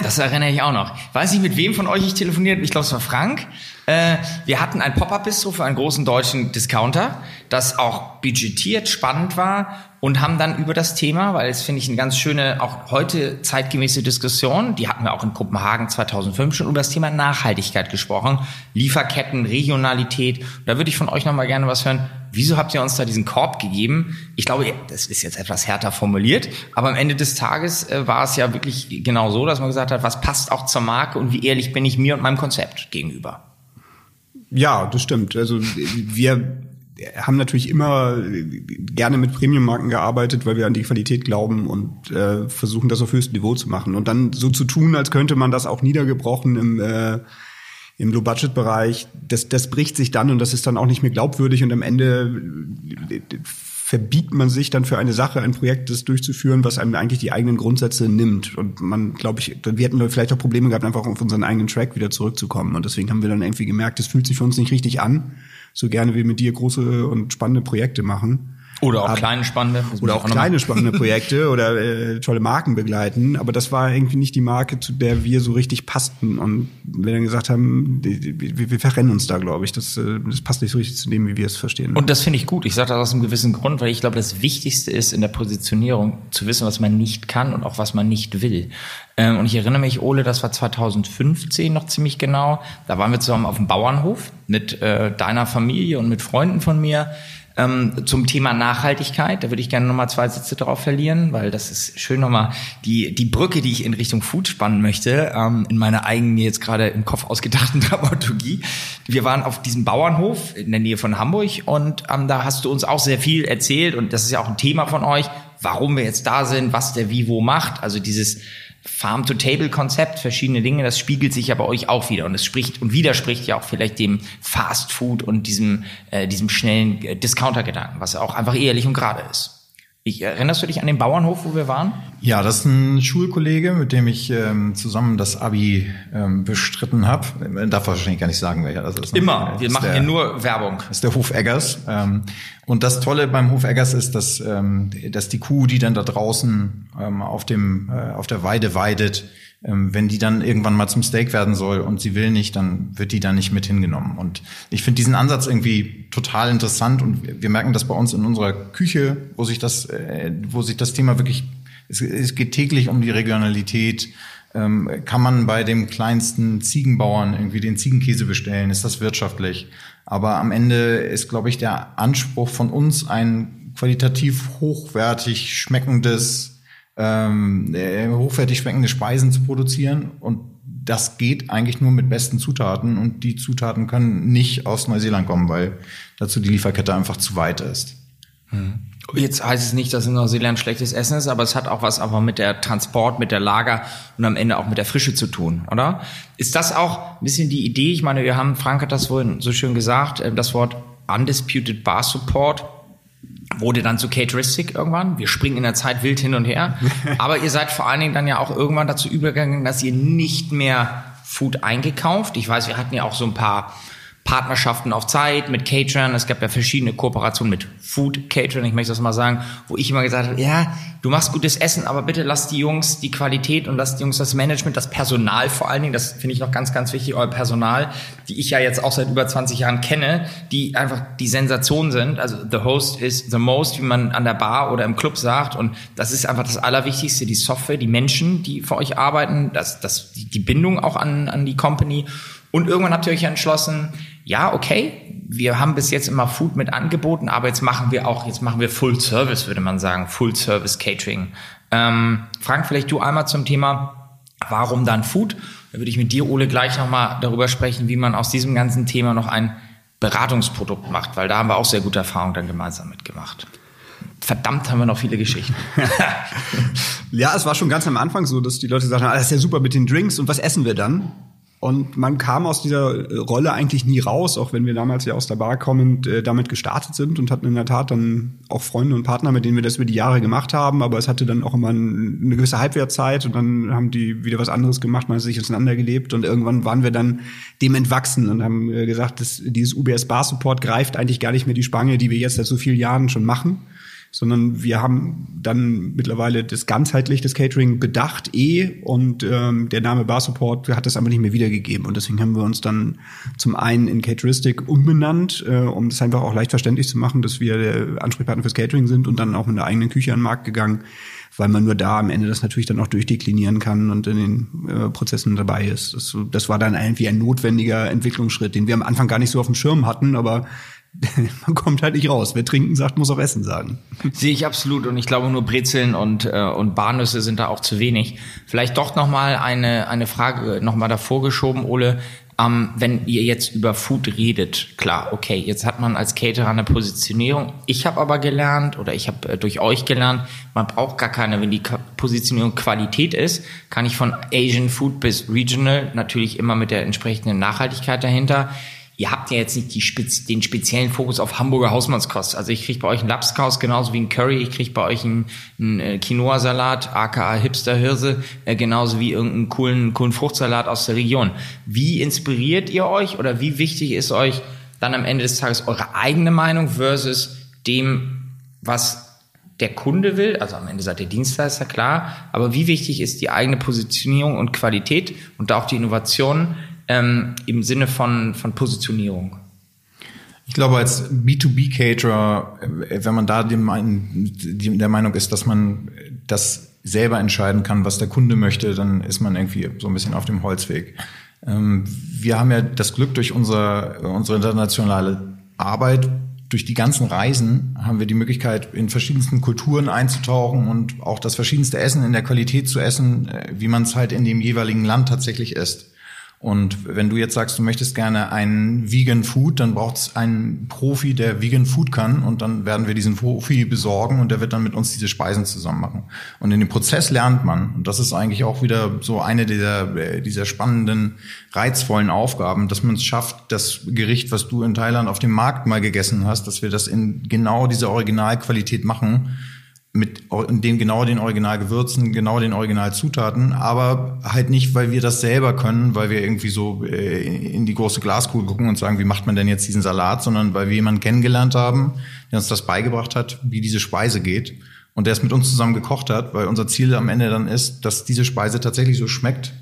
Das erinnere ich auch noch. Weiß nicht, mit wem von euch ich telefoniert. Ich glaube, es war Frank. Äh, wir hatten ein Pop-Up-Bistro für einen großen deutschen Discounter, das auch budgetiert spannend war und haben dann über das Thema, weil es finde ich eine ganz schöne, auch heute zeitgemäße Diskussion, die hatten wir auch in Kopenhagen 2005 schon über das Thema Nachhaltigkeit gesprochen, Lieferketten, Regionalität. Da würde ich von euch nochmal gerne was hören. Wieso habt ihr uns da diesen Korb gegeben? Ich glaube, das ist jetzt etwas härter formuliert, aber am Ende des Tages äh, war es ja wirklich genau so, dass man gesagt hat, was passt auch zur Marke und wie ehrlich bin ich mir und meinem Konzept gegenüber. Ja, das stimmt. Also wir haben natürlich immer gerne mit Premium-Marken gearbeitet, weil wir an die Qualität glauben und äh, versuchen, das auf höchstem Niveau zu machen. Und dann so zu tun, als könnte man das auch niedergebrochen im, äh, im Low-Budget-Bereich, das, das bricht sich dann und das ist dann auch nicht mehr glaubwürdig und am Ende verbiegt man sich dann für eine Sache, ein Projekt das durchzuführen, was einem eigentlich die eigenen Grundsätze nimmt. Und man, glaube ich, wir hätten vielleicht auch Probleme gehabt, einfach auf unseren eigenen Track wieder zurückzukommen. Und deswegen haben wir dann irgendwie gemerkt, es fühlt sich für uns nicht richtig an, so gerne wir mit dir große und spannende Projekte machen. Oder auch aber, kleine spannende. Oder auch, auch kleine spannende Projekte oder äh, tolle Marken begleiten. Aber das war irgendwie nicht die Marke, zu der wir so richtig passten. Und wir dann gesagt haben, wir, wir verrennen uns da, glaube ich. Das, äh, das passt nicht so richtig zu dem, wie wir es verstehen. Und das finde ich gut. Ich sage das aus einem gewissen Grund, weil ich glaube, das Wichtigste ist in der Positionierung zu wissen, was man nicht kann und auch was man nicht will. Ähm, und ich erinnere mich, Ole, das war 2015 noch ziemlich genau. Da waren wir zusammen auf dem Bauernhof mit äh, deiner Familie und mit Freunden von mir ähm, zum Thema Nachhaltigkeit, da würde ich gerne nochmal zwei Sätze darauf verlieren, weil das ist schön nochmal die, die Brücke, die ich in Richtung Food spannen möchte, ähm, in meiner eigenen jetzt gerade im Kopf ausgedachten Dramaturgie. Wir waren auf diesem Bauernhof in der Nähe von Hamburg und ähm, da hast du uns auch sehr viel erzählt und das ist ja auch ein Thema von euch, warum wir jetzt da sind, was der Vivo macht, also dieses Farm-to-Table-Konzept, verschiedene Dinge, das spiegelt sich ja bei euch auch wieder und es spricht und widerspricht ja auch vielleicht dem Fast Food und diesem, äh, diesem schnellen äh, Discounter-Gedanken, was auch einfach ehrlich und gerade ist. Ich, erinnerst du dich an den Bauernhof, wo wir waren? Ja, das ist ein Schulkollege, mit dem ich ähm, zusammen das Abi ähm, bestritten habe. Darf wahrscheinlich gar nicht sagen, welcher das ist. Ne? Immer. Wir machen der, hier nur Werbung. Das ist der Hof Eggers. Ähm, und das Tolle beim Hof Eggers ist, dass, ähm, dass die Kuh, die dann da draußen ähm, auf, dem, äh, auf der Weide weidet, wenn die dann irgendwann mal zum Steak werden soll und sie will nicht, dann wird die da nicht mit hingenommen. Und ich finde diesen Ansatz irgendwie total interessant und wir merken das bei uns in unserer Küche, wo sich das, äh, wo sich das Thema wirklich, es, es geht täglich um die Regionalität. Ähm, kann man bei dem kleinsten Ziegenbauern irgendwie den Ziegenkäse bestellen? Ist das wirtschaftlich? Aber am Ende ist, glaube ich, der Anspruch von uns ein qualitativ hochwertig schmeckendes ähm, äh, hochwertig schmeckende Speisen zu produzieren. Und das geht eigentlich nur mit besten Zutaten. Und die Zutaten können nicht aus Neuseeland kommen, weil dazu die Lieferkette einfach zu weit ist. Hm. Jetzt heißt es nicht, dass in Neuseeland schlechtes Essen ist, aber es hat auch was einfach mit der Transport, mit der Lager und am Ende auch mit der Frische zu tun, oder? Ist das auch ein bisschen die Idee? Ich meine, wir haben, Frank hat das vorhin so schön gesagt, äh, das Wort Undisputed Bar Support wurde dann zu Cateristic irgendwann. Wir springen in der Zeit wild hin und her. Aber ihr seid vor allen Dingen dann ja auch irgendwann dazu übergegangen, dass ihr nicht mehr Food eingekauft. Ich weiß, wir hatten ja auch so ein paar Partnerschaften auf Zeit mit Caterern. Es gab ja verschiedene Kooperationen mit Food Caterern, ich möchte das mal sagen, wo ich immer gesagt habe, ja, du machst gutes Essen, aber bitte lass die Jungs die Qualität und lass die Jungs das Management, das Personal vor allen Dingen, das finde ich noch ganz, ganz wichtig, euer Personal, die ich ja jetzt auch seit über 20 Jahren kenne, die einfach die Sensation sind. Also the host is the most, wie man an der Bar oder im Club sagt. Und das ist einfach das Allerwichtigste, die Software, die Menschen, die für euch arbeiten, das, das, die Bindung auch an, an die Company. Und irgendwann habt ihr euch entschlossen, ja, okay, wir haben bis jetzt immer Food mit angeboten, aber jetzt machen wir auch, jetzt machen wir Full Service, würde man sagen, Full Service Catering. Ähm, Frank, vielleicht du einmal zum Thema, warum dann Food? Da würde ich mit dir, Ole, gleich nochmal darüber sprechen, wie man aus diesem ganzen Thema noch ein Beratungsprodukt macht, weil da haben wir auch sehr gute Erfahrungen dann gemeinsam mitgemacht. Verdammt haben wir noch viele Geschichten. ja, es war schon ganz am Anfang so, dass die Leute sagten, ah, das ist ja super mit den Drinks und was essen wir dann? Und man kam aus dieser äh, Rolle eigentlich nie raus, auch wenn wir damals ja aus der Bar kommend äh, damit gestartet sind und hatten in der Tat dann auch Freunde und Partner, mit denen wir das über die Jahre gemacht haben. Aber es hatte dann auch immer ein, eine gewisse Halbwertzeit und dann haben die wieder was anderes gemacht, man hat sich auseinandergelebt und irgendwann waren wir dann dem entwachsen und haben äh, gesagt, dass dieses UBS Bar Support greift eigentlich gar nicht mehr die Spange, die wir jetzt seit so vielen Jahren schon machen sondern wir haben dann mittlerweile das ganzheitlich das Catering bedacht eh und ähm, der Name Bar Support hat das aber nicht mehr wiedergegeben und deswegen haben wir uns dann zum einen in Cateristic umbenannt, äh, um das einfach auch leicht verständlich zu machen, dass wir der Ansprechpartner fürs Catering sind und dann auch mit einer eigenen Küche an den Markt gegangen, weil man nur da am Ende das natürlich dann auch durchdeklinieren kann und in den äh, Prozessen dabei ist. Das, das war dann irgendwie ein notwendiger Entwicklungsschritt, den wir am Anfang gar nicht so auf dem Schirm hatten, aber man kommt halt nicht raus. Wer trinken sagt, muss auch essen sagen. Sehe ich absolut und ich glaube nur Brezeln und äh, und Barnüsse sind da auch zu wenig. Vielleicht doch noch mal eine eine Frage noch mal davor geschoben, Ole. Ähm, wenn ihr jetzt über Food redet, klar, okay, jetzt hat man als Caterer eine Positionierung. Ich habe aber gelernt oder ich habe äh, durch euch gelernt, man braucht gar keine, wenn die Positionierung Qualität ist, kann ich von Asian Food bis Regional natürlich immer mit der entsprechenden Nachhaltigkeit dahinter. Ihr habt ja jetzt nicht die Spez den speziellen Fokus auf Hamburger Hausmannskost. Also ich kriege bei euch einen Lapskaus genauso wie ein Curry. Ich kriege bei euch einen, einen äh, Quinoa-Salat, aka Hipster-Hirse, äh, genauso wie irgendeinen coolen, coolen Fruchtsalat aus der Region. Wie inspiriert ihr euch oder wie wichtig ist euch dann am Ende des Tages eure eigene Meinung versus dem, was der Kunde will, also am Ende seid ihr Dienstleister, klar, aber wie wichtig ist die eigene Positionierung und Qualität und auch die Innovation ähm, im Sinne von, von Positionierung? Ich glaube, als B2B-Caterer, äh, wenn man da dem, der Meinung ist, dass man das selber entscheiden kann, was der Kunde möchte, dann ist man irgendwie so ein bisschen auf dem Holzweg. Ähm, wir haben ja das Glück durch unsere, unsere internationale Arbeit, durch die ganzen Reisen haben wir die Möglichkeit, in verschiedensten Kulturen einzutauchen und auch das verschiedenste Essen in der Qualität zu essen, äh, wie man es halt in dem jeweiligen Land tatsächlich isst. Und wenn du jetzt sagst, du möchtest gerne einen Vegan Food, dann braucht es einen Profi, der Vegan Food kann und dann werden wir diesen Profi besorgen und der wird dann mit uns diese Speisen zusammen machen. Und in dem Prozess lernt man, und das ist eigentlich auch wieder so eine dieser, dieser spannenden, reizvollen Aufgaben, dass man es schafft, das Gericht, was du in Thailand auf dem Markt mal gegessen hast, dass wir das in genau dieser Originalqualität machen mit dem genau den Originalgewürzen, genau den Originalzutaten, aber halt nicht, weil wir das selber können, weil wir irgendwie so äh, in die große Glaskugel gucken und sagen, wie macht man denn jetzt diesen Salat, sondern weil wir jemanden kennengelernt haben, der uns das beigebracht hat, wie diese Speise geht und der es mit uns zusammen gekocht hat, weil unser Ziel am Ende dann ist, dass diese Speise tatsächlich so schmeckt,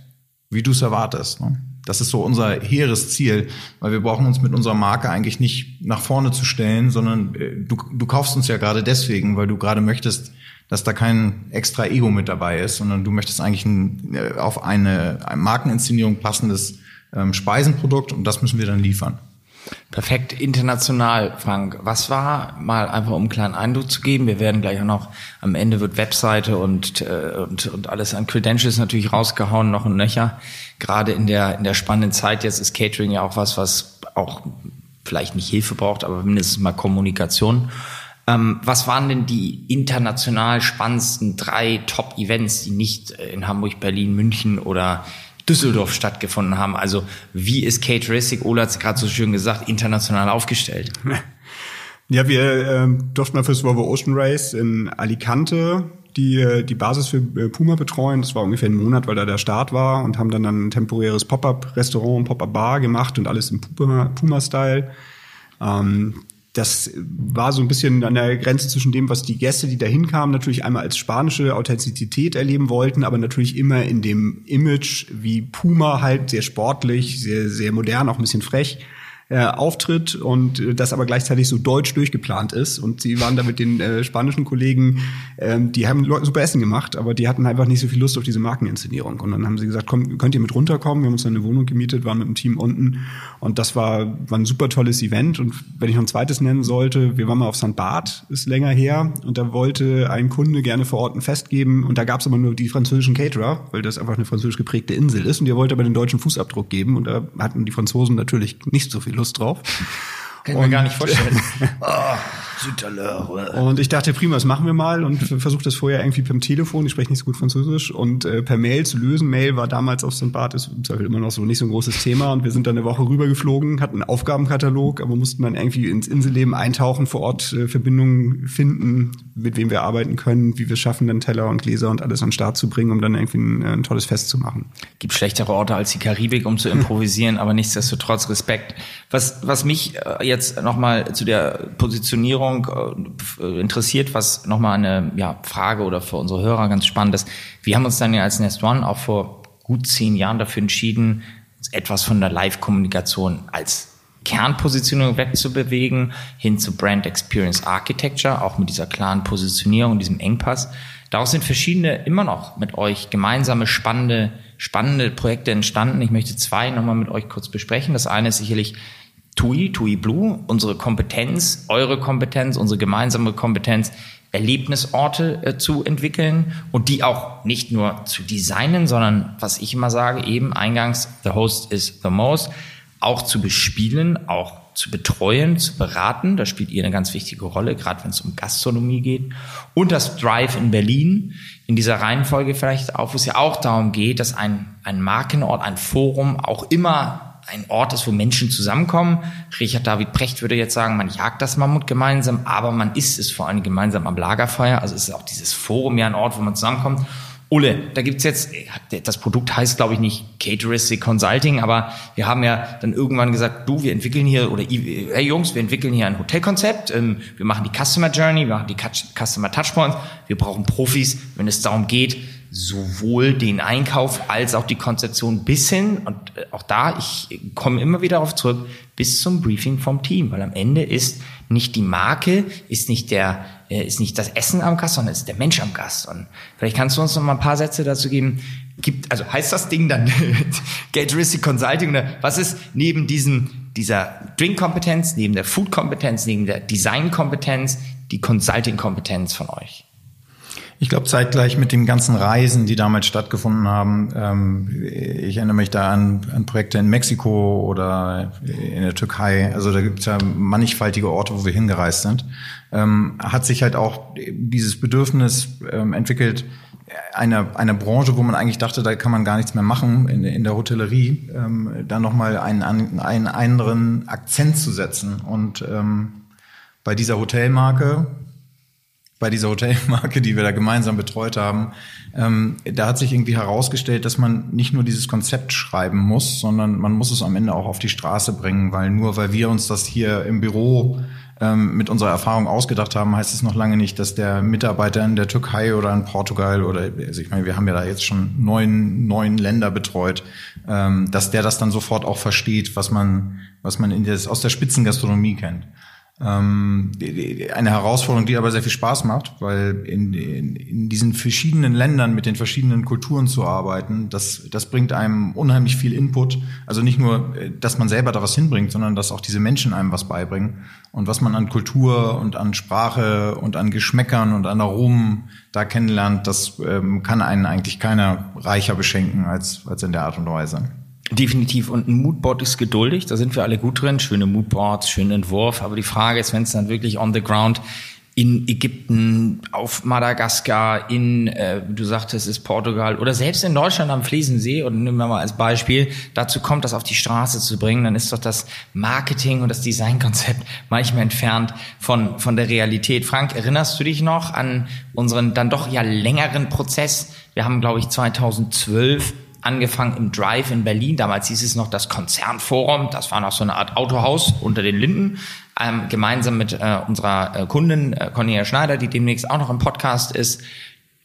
wie du es erwartest. Ne? Das ist so unser hehres Ziel, weil wir brauchen uns mit unserer Marke eigentlich nicht nach vorne zu stellen, sondern äh, du, du kaufst uns ja gerade deswegen, weil du gerade möchtest, dass da kein extra Ego mit dabei ist, sondern du möchtest eigentlich ein, äh, auf eine, eine Markeninszenierung passendes ähm, Speisenprodukt und das müssen wir dann liefern. Perfekt international, Frank. Was war mal einfach um einen kleinen Eindruck zu geben? Wir werden gleich auch noch am Ende wird Webseite und äh, und, und alles an Credentials natürlich rausgehauen, noch ein nöcher. Gerade in der in der spannenden Zeit jetzt ist Catering ja auch was, was auch vielleicht nicht Hilfe braucht, aber mindestens mal Kommunikation. Ähm, was waren denn die international spannendsten drei Top-Events, die nicht in Hamburg, Berlin, München oder Düsseldorf stattgefunden haben. Also wie ist Kate Racing, Ola hat es gerade so schön gesagt, international aufgestellt? Ja, wir äh, durften mal fürs Volvo Ocean Race in Alicante die äh, die Basis für äh, Puma betreuen. Das war ungefähr ein Monat, weil da der Start war und haben dann ein temporäres Pop-up-Restaurant Pop-up-Bar gemacht und alles im Puma-Style. Ähm, das war so ein bisschen an der Grenze zwischen dem, was die Gäste, die da hinkamen, natürlich einmal als spanische Authentizität erleben wollten, aber natürlich immer in dem Image wie Puma halt sehr sportlich, sehr, sehr modern, auch ein bisschen frech äh, auftritt und äh, das aber gleichzeitig so deutsch durchgeplant ist. Und sie waren da mit den äh, spanischen Kollegen, ähm, die haben super Essen gemacht, aber die hatten einfach nicht so viel Lust auf diese Markeninszenierung. Und dann haben sie gesagt, komm, könnt ihr mit runterkommen? Wir haben uns dann eine Wohnung gemietet, waren mit dem Team unten und das war, war ein super tolles Event. Und wenn ich noch ein zweites nennen sollte, wir waren mal auf St. Barth, ist länger her, und da wollte ein Kunde gerne vor Ort ein Fest geben und da gab es aber nur die französischen Caterer, weil das einfach eine französisch geprägte Insel ist und der wollte aber den deutschen Fußabdruck geben und da hatten die Franzosen natürlich nicht so viel Lust drauf. Kann ich mir gar nicht vorstellen. oh, und ich dachte, prima, das machen wir mal und versucht das vorher irgendwie per Telefon, ich spreche nicht so gut Französisch, und äh, per Mail zu lösen. Mail war damals auf St. Barth, ist immer noch so nicht so ein großes Thema und wir sind dann eine Woche rübergeflogen, hatten einen Aufgabenkatalog, aber mussten dann irgendwie ins Inselleben eintauchen, vor Ort äh, Verbindungen finden, mit wem wir arbeiten können, wie wir schaffen, dann Teller und Gläser und alles an den Start zu bringen, um dann irgendwie ein, ein tolles Fest zu machen. Gibt schlechtere Orte als die Karibik, um zu improvisieren, aber nichtsdestotrotz Respekt. Was, was mich äh, jetzt nochmal zu der Positionierung Erfahrung äh, interessiert, was nochmal eine ja, Frage oder für unsere Hörer ganz spannend ist. Wir haben uns dann ja als Nest One auch vor gut zehn Jahren dafür entschieden, etwas von der Live-Kommunikation als Kernpositionierung wegzubewegen, hin zu Brand Experience Architecture, auch mit dieser klaren Positionierung, diesem Engpass. Daraus sind verschiedene immer noch mit euch gemeinsame spannende, spannende Projekte entstanden. Ich möchte zwei nochmal mit euch kurz besprechen. Das eine ist sicherlich TUI, TUI Blue, unsere Kompetenz, eure Kompetenz, unsere gemeinsame Kompetenz, Erlebnisorte äh, zu entwickeln und die auch nicht nur zu designen, sondern was ich immer sage, eben eingangs, the host is the most, auch zu bespielen, auch zu betreuen, zu beraten. Da spielt ihr eine ganz wichtige Rolle, gerade wenn es um Gastronomie geht. Und das Drive in Berlin in dieser Reihenfolge vielleicht auch, wo es ja auch darum geht, dass ein, ein Markenort, ein Forum auch immer ein Ort ist, wo Menschen zusammenkommen. Richard David Brecht würde jetzt sagen, man jagt das Mammut gemeinsam, aber man isst es vor allem gemeinsam am Lagerfeuer. Also ist auch dieses Forum ja ein Ort, wo man zusammenkommt. Ulle, da gibt's jetzt, das Produkt heißt, glaube ich, nicht Cateristic Consulting, aber wir haben ja dann irgendwann gesagt, du, wir entwickeln hier, oder hey Jungs, wir entwickeln hier ein Hotelkonzept, ähm, wir machen die Customer Journey, wir machen die Customer Touchpoints, wir brauchen Profis, wenn es darum geht, sowohl den Einkauf als auch die Konzeption bis hin, und äh, auch da, ich komme immer wieder darauf zurück, bis zum Briefing vom Team, weil am Ende ist nicht die Marke, ist nicht der, äh, ist nicht das Essen am Gast, sondern ist der Mensch am Gast. Und vielleicht kannst du uns noch mal ein paar Sätze dazu geben. Gibt, also heißt das Ding dann Gatoristic Consulting oder was ist neben diesem, dieser Drink-Kompetenz, neben der Food-Kompetenz, neben der Design-Kompetenz, die Consulting-Kompetenz von euch? Ich glaube, zeitgleich mit den ganzen Reisen, die damals stattgefunden haben, ähm, ich erinnere mich da an, an Projekte in Mexiko oder in der Türkei, also da gibt es ja mannigfaltige Orte, wo wir hingereist sind, ähm, hat sich halt auch dieses Bedürfnis ähm, entwickelt, eine, eine Branche, wo man eigentlich dachte, da kann man gar nichts mehr machen, in, in der Hotellerie, ähm, da nochmal einen, einen anderen Akzent zu setzen. Und ähm, bei dieser Hotelmarke, bei dieser Hotelmarke, die wir da gemeinsam betreut haben, ähm, da hat sich irgendwie herausgestellt, dass man nicht nur dieses Konzept schreiben muss, sondern man muss es am Ende auch auf die Straße bringen, weil nur weil wir uns das hier im Büro ähm, mit unserer Erfahrung ausgedacht haben, heißt es noch lange nicht, dass der Mitarbeiter in der Türkei oder in Portugal oder also ich meine, wir haben ja da jetzt schon neun, neun Länder betreut, ähm, dass der das dann sofort auch versteht, was man, was man in des, aus der Spitzengastronomie kennt. Ähm, eine Herausforderung, die aber sehr viel Spaß macht, weil in, in, in, diesen verschiedenen Ländern mit den verschiedenen Kulturen zu arbeiten, das, das bringt einem unheimlich viel Input. Also nicht nur, äh, dass man selber da was hinbringt, sondern dass auch diese Menschen einem was beibringen. Und was man an Kultur und an Sprache und an Geschmäckern und an Aromen da kennenlernt, das ähm, kann einen eigentlich keiner reicher beschenken als, als in der Art und Weise. Definitiv. Und ein Moodboard ist geduldig, da sind wir alle gut drin. Schöne Moodboards, schönen Entwurf. Aber die Frage ist, wenn es dann wirklich on the ground in Ägypten, auf Madagaskar, in, äh, du sagtest, es ist Portugal oder selbst in Deutschland am Fliesensee, und nehmen wir mal als Beispiel, dazu kommt, das auf die Straße zu bringen, dann ist doch das Marketing und das Designkonzept manchmal entfernt von, von der Realität. Frank, erinnerst du dich noch an unseren dann doch ja längeren Prozess? Wir haben, glaube ich, 2012 angefangen im Drive in Berlin. Damals hieß es noch das Konzernforum. Das war noch so eine Art Autohaus unter den Linden. Ähm, gemeinsam mit äh, unserer äh, Kundin äh, Cornelia Schneider, die demnächst auch noch im Podcast ist,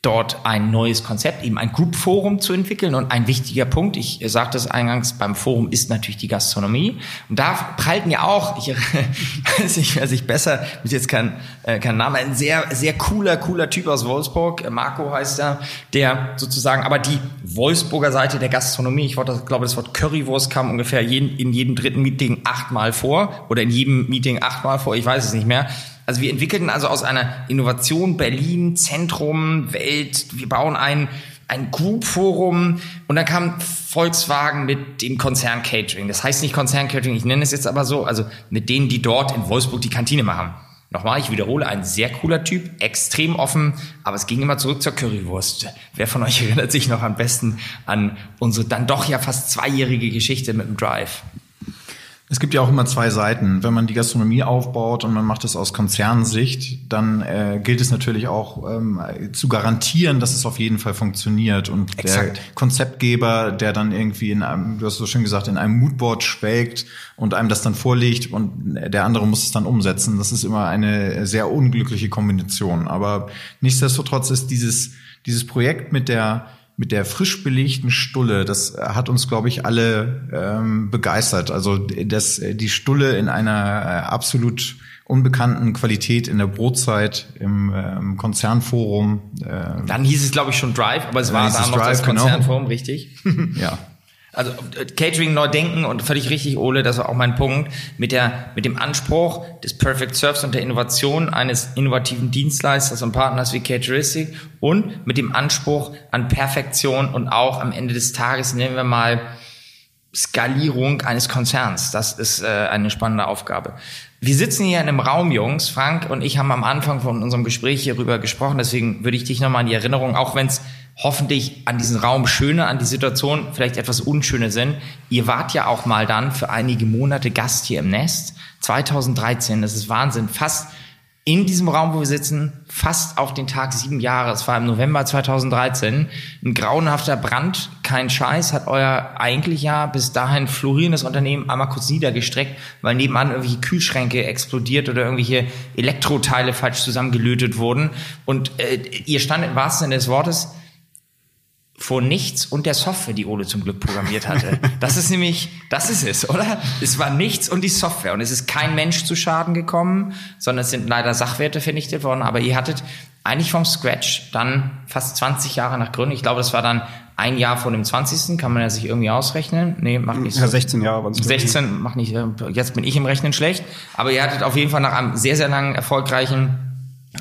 dort ein neues Konzept, eben ein Group Forum zu entwickeln. Und ein wichtiger Punkt, ich sagte es eingangs, beim Forum ist natürlich die Gastronomie. Und da prallten ja auch, ich weiß nicht, wer sich besser, mit jetzt kein, äh, kein Name, ein sehr, sehr cooler, cooler Typ aus Wolfsburg, äh, Marco heißt er, der sozusagen, aber die Wolfsburger Seite der Gastronomie, ich glaube, das Wort Currywurst kam ungefähr jeden, in jedem dritten Meeting achtmal vor oder in jedem Meeting achtmal vor, ich weiß es nicht mehr also wir entwickelten also aus einer Innovation Berlin, Zentrum, Welt, wir bauen ein, ein Group-Forum und dann kam Volkswagen mit dem Konzern Catering. Das heißt nicht Konzern Catering, ich nenne es jetzt aber so, also mit denen, die dort in Wolfsburg die Kantine machen. Nochmal, ich wiederhole, ein sehr cooler Typ, extrem offen, aber es ging immer zurück zur Currywurst. Wer von euch erinnert sich noch am besten an unsere dann doch ja fast zweijährige Geschichte mit dem Drive? Es gibt ja auch immer zwei Seiten. Wenn man die Gastronomie aufbaut und man macht es aus Konzernsicht, dann äh, gilt es natürlich auch ähm, zu garantieren, dass es auf jeden Fall funktioniert. Und Exakt. der Konzeptgeber, der dann irgendwie in einem, du hast so schön gesagt, in einem Moodboard schwelgt und einem das dann vorlegt und der andere muss es dann umsetzen, das ist immer eine sehr unglückliche Kombination. Aber nichtsdestotrotz ist dieses, dieses Projekt mit der mit der frisch belegten Stulle, das hat uns, glaube ich, alle ähm, begeistert. Also das, die Stulle in einer äh, absolut unbekannten Qualität in der Brotzeit im, äh, im Konzernforum. Äh, Dann hieß es, glaube ich, schon Drive, aber es war da noch Drive, das genau. Konzernforum, genau. richtig? ja. Also äh, Catering neu denken und völlig richtig, Ole, das war auch mein Punkt, mit der mit dem Anspruch des Perfect Serves und der Innovation eines innovativen Dienstleisters und Partners wie Cateristic und mit dem Anspruch an Perfektion und auch am Ende des Tages nehmen wir mal Skalierung eines Konzerns. Das ist äh, eine spannende Aufgabe. Wir sitzen hier in einem Raum, Jungs. Frank und ich haben am Anfang von unserem Gespräch hierüber gesprochen. Deswegen würde ich dich nochmal in die Erinnerung, auch wenn es hoffentlich an diesen Raum schöne, an die Situation vielleicht etwas unschöne sind. Ihr wart ja auch mal dann für einige Monate Gast hier im Nest. 2013, das ist Wahnsinn. Fast in diesem Raum, wo wir sitzen, fast auf den Tag sieben Jahre. Es war im November 2013. Ein grauenhafter Brand, kein Scheiß, hat euer eigentlich ja bis dahin florierendes Unternehmen einmal kurz niedergestreckt, weil nebenan irgendwelche Kühlschränke explodiert oder irgendwelche Elektroteile falsch zusammengelötet wurden. Und äh, ihr stand im wahrsten Sinne des Wortes vor nichts und der Software, die Ole zum Glück programmiert hatte. Das ist nämlich, das ist es, oder? Es war nichts und die Software. Und es ist kein Mensch zu Schaden gekommen, sondern es sind leider Sachwerte vernichtet worden. Aber ihr hattet eigentlich vom Scratch dann fast 20 Jahre nach Gründung. Ich glaube, das war dann ein Jahr vor dem 20. Kann man ja sich irgendwie ausrechnen. Nee, macht nicht so. Ja, 16 Jahre waren 16, macht nicht, jetzt bin ich im Rechnen schlecht. Aber ihr hattet auf jeden Fall nach einem sehr, sehr langen, erfolgreichen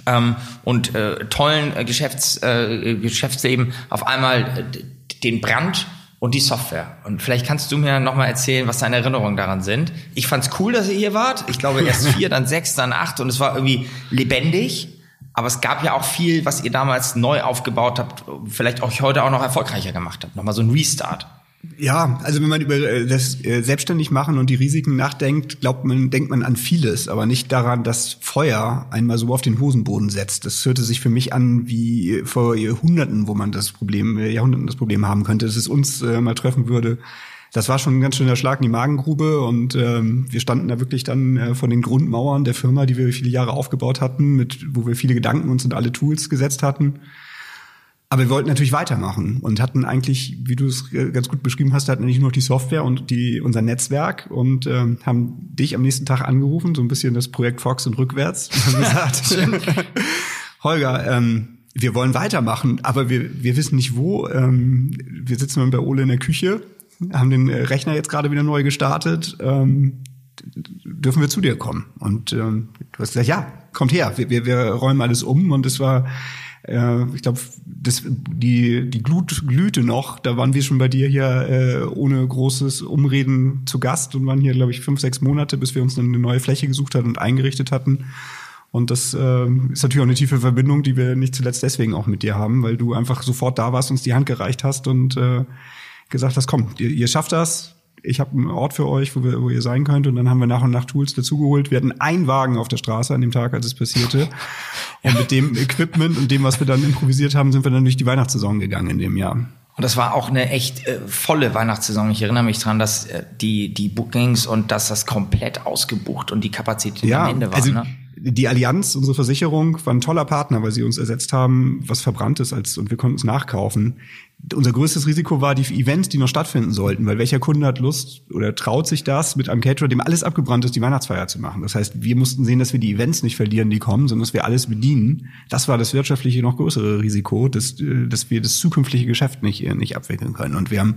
ähm, und äh, tollen äh, Geschäfts, äh, Geschäftsleben auf einmal äh, den Brand und die Software. Und vielleicht kannst du mir nochmal erzählen, was deine Erinnerungen daran sind. Ich fand's cool, dass ihr hier wart. Ich glaube erst vier, dann sechs, dann acht und es war irgendwie lebendig. Aber es gab ja auch viel, was ihr damals neu aufgebaut habt, vielleicht euch heute auch noch erfolgreicher gemacht habt. Nochmal so ein Restart. Ja, also wenn man über äh, das äh, selbstständig machen und die Risiken nachdenkt, glaubt man, denkt man an vieles, aber nicht daran, dass Feuer einmal so auf den Hosenboden setzt. Das hörte sich für mich an wie vor Jahrhunderten, wo man das Problem, äh, Jahrhunderten das Problem haben könnte, dass es uns äh, mal treffen würde. Das war schon ein ganz schöner Schlag in die Magengrube und ähm, wir standen da wirklich dann äh, von den Grundmauern der Firma, die wir viele Jahre aufgebaut hatten, mit wo wir viele Gedanken uns und alle Tools gesetzt hatten aber wir wollten natürlich weitermachen und hatten eigentlich, wie du es ganz gut beschrieben hast, hatten nicht nur die Software und die, unser Netzwerk und ähm, haben dich am nächsten Tag angerufen, so ein bisschen das Projekt Fox und rückwärts und gesagt, Holger, ähm, wir wollen weitermachen, aber wir, wir wissen nicht wo. Ähm, wir sitzen bei Ole in der Küche, haben den Rechner jetzt gerade wieder neu gestartet. Ähm, dürfen wir zu dir kommen? Und ähm, du hast gesagt, ja, kommt her, wir, wir, wir räumen alles um und es war äh, ich glaube, die, die Glut glühte noch. Da waren wir schon bei dir hier äh, ohne großes Umreden zu Gast und waren hier, glaube ich, fünf, sechs Monate, bis wir uns eine neue Fläche gesucht hatten und eingerichtet hatten. Und das äh, ist natürlich auch eine tiefe Verbindung, die wir nicht zuletzt deswegen auch mit dir haben, weil du einfach sofort da warst, uns die Hand gereicht hast und äh, gesagt hast, komm, ihr, ihr schafft das, ich habe einen Ort für euch, wo, wir, wo ihr sein könnt. Und dann haben wir nach und nach Tools dazugeholt. Wir hatten einen Wagen auf der Straße an dem Tag, als es passierte. Und mit dem Equipment und dem, was wir dann improvisiert haben, sind wir dann durch die Weihnachtssaison gegangen in dem Jahr. Und das war auch eine echt äh, volle Weihnachtssaison. Ich erinnere mich dran, dass äh, die, die Bookings und dass das komplett ausgebucht und die Kapazität ja, am Ende war. Also ne? Die Allianz, unsere Versicherung, war ein toller Partner, weil sie uns ersetzt haben, was verbrannt ist, als und wir konnten es nachkaufen unser größtes Risiko war die Events, die noch stattfinden sollten, weil welcher Kunde hat Lust oder traut sich das, mit einem Caterer, dem alles abgebrannt ist, die Weihnachtsfeier zu machen. Das heißt, wir mussten sehen, dass wir die Events nicht verlieren, die kommen, sondern dass wir alles bedienen. Das war das wirtschaftliche noch größere Risiko, dass, äh, dass wir das zukünftige Geschäft nicht, äh, nicht abwickeln können. Und wir haben,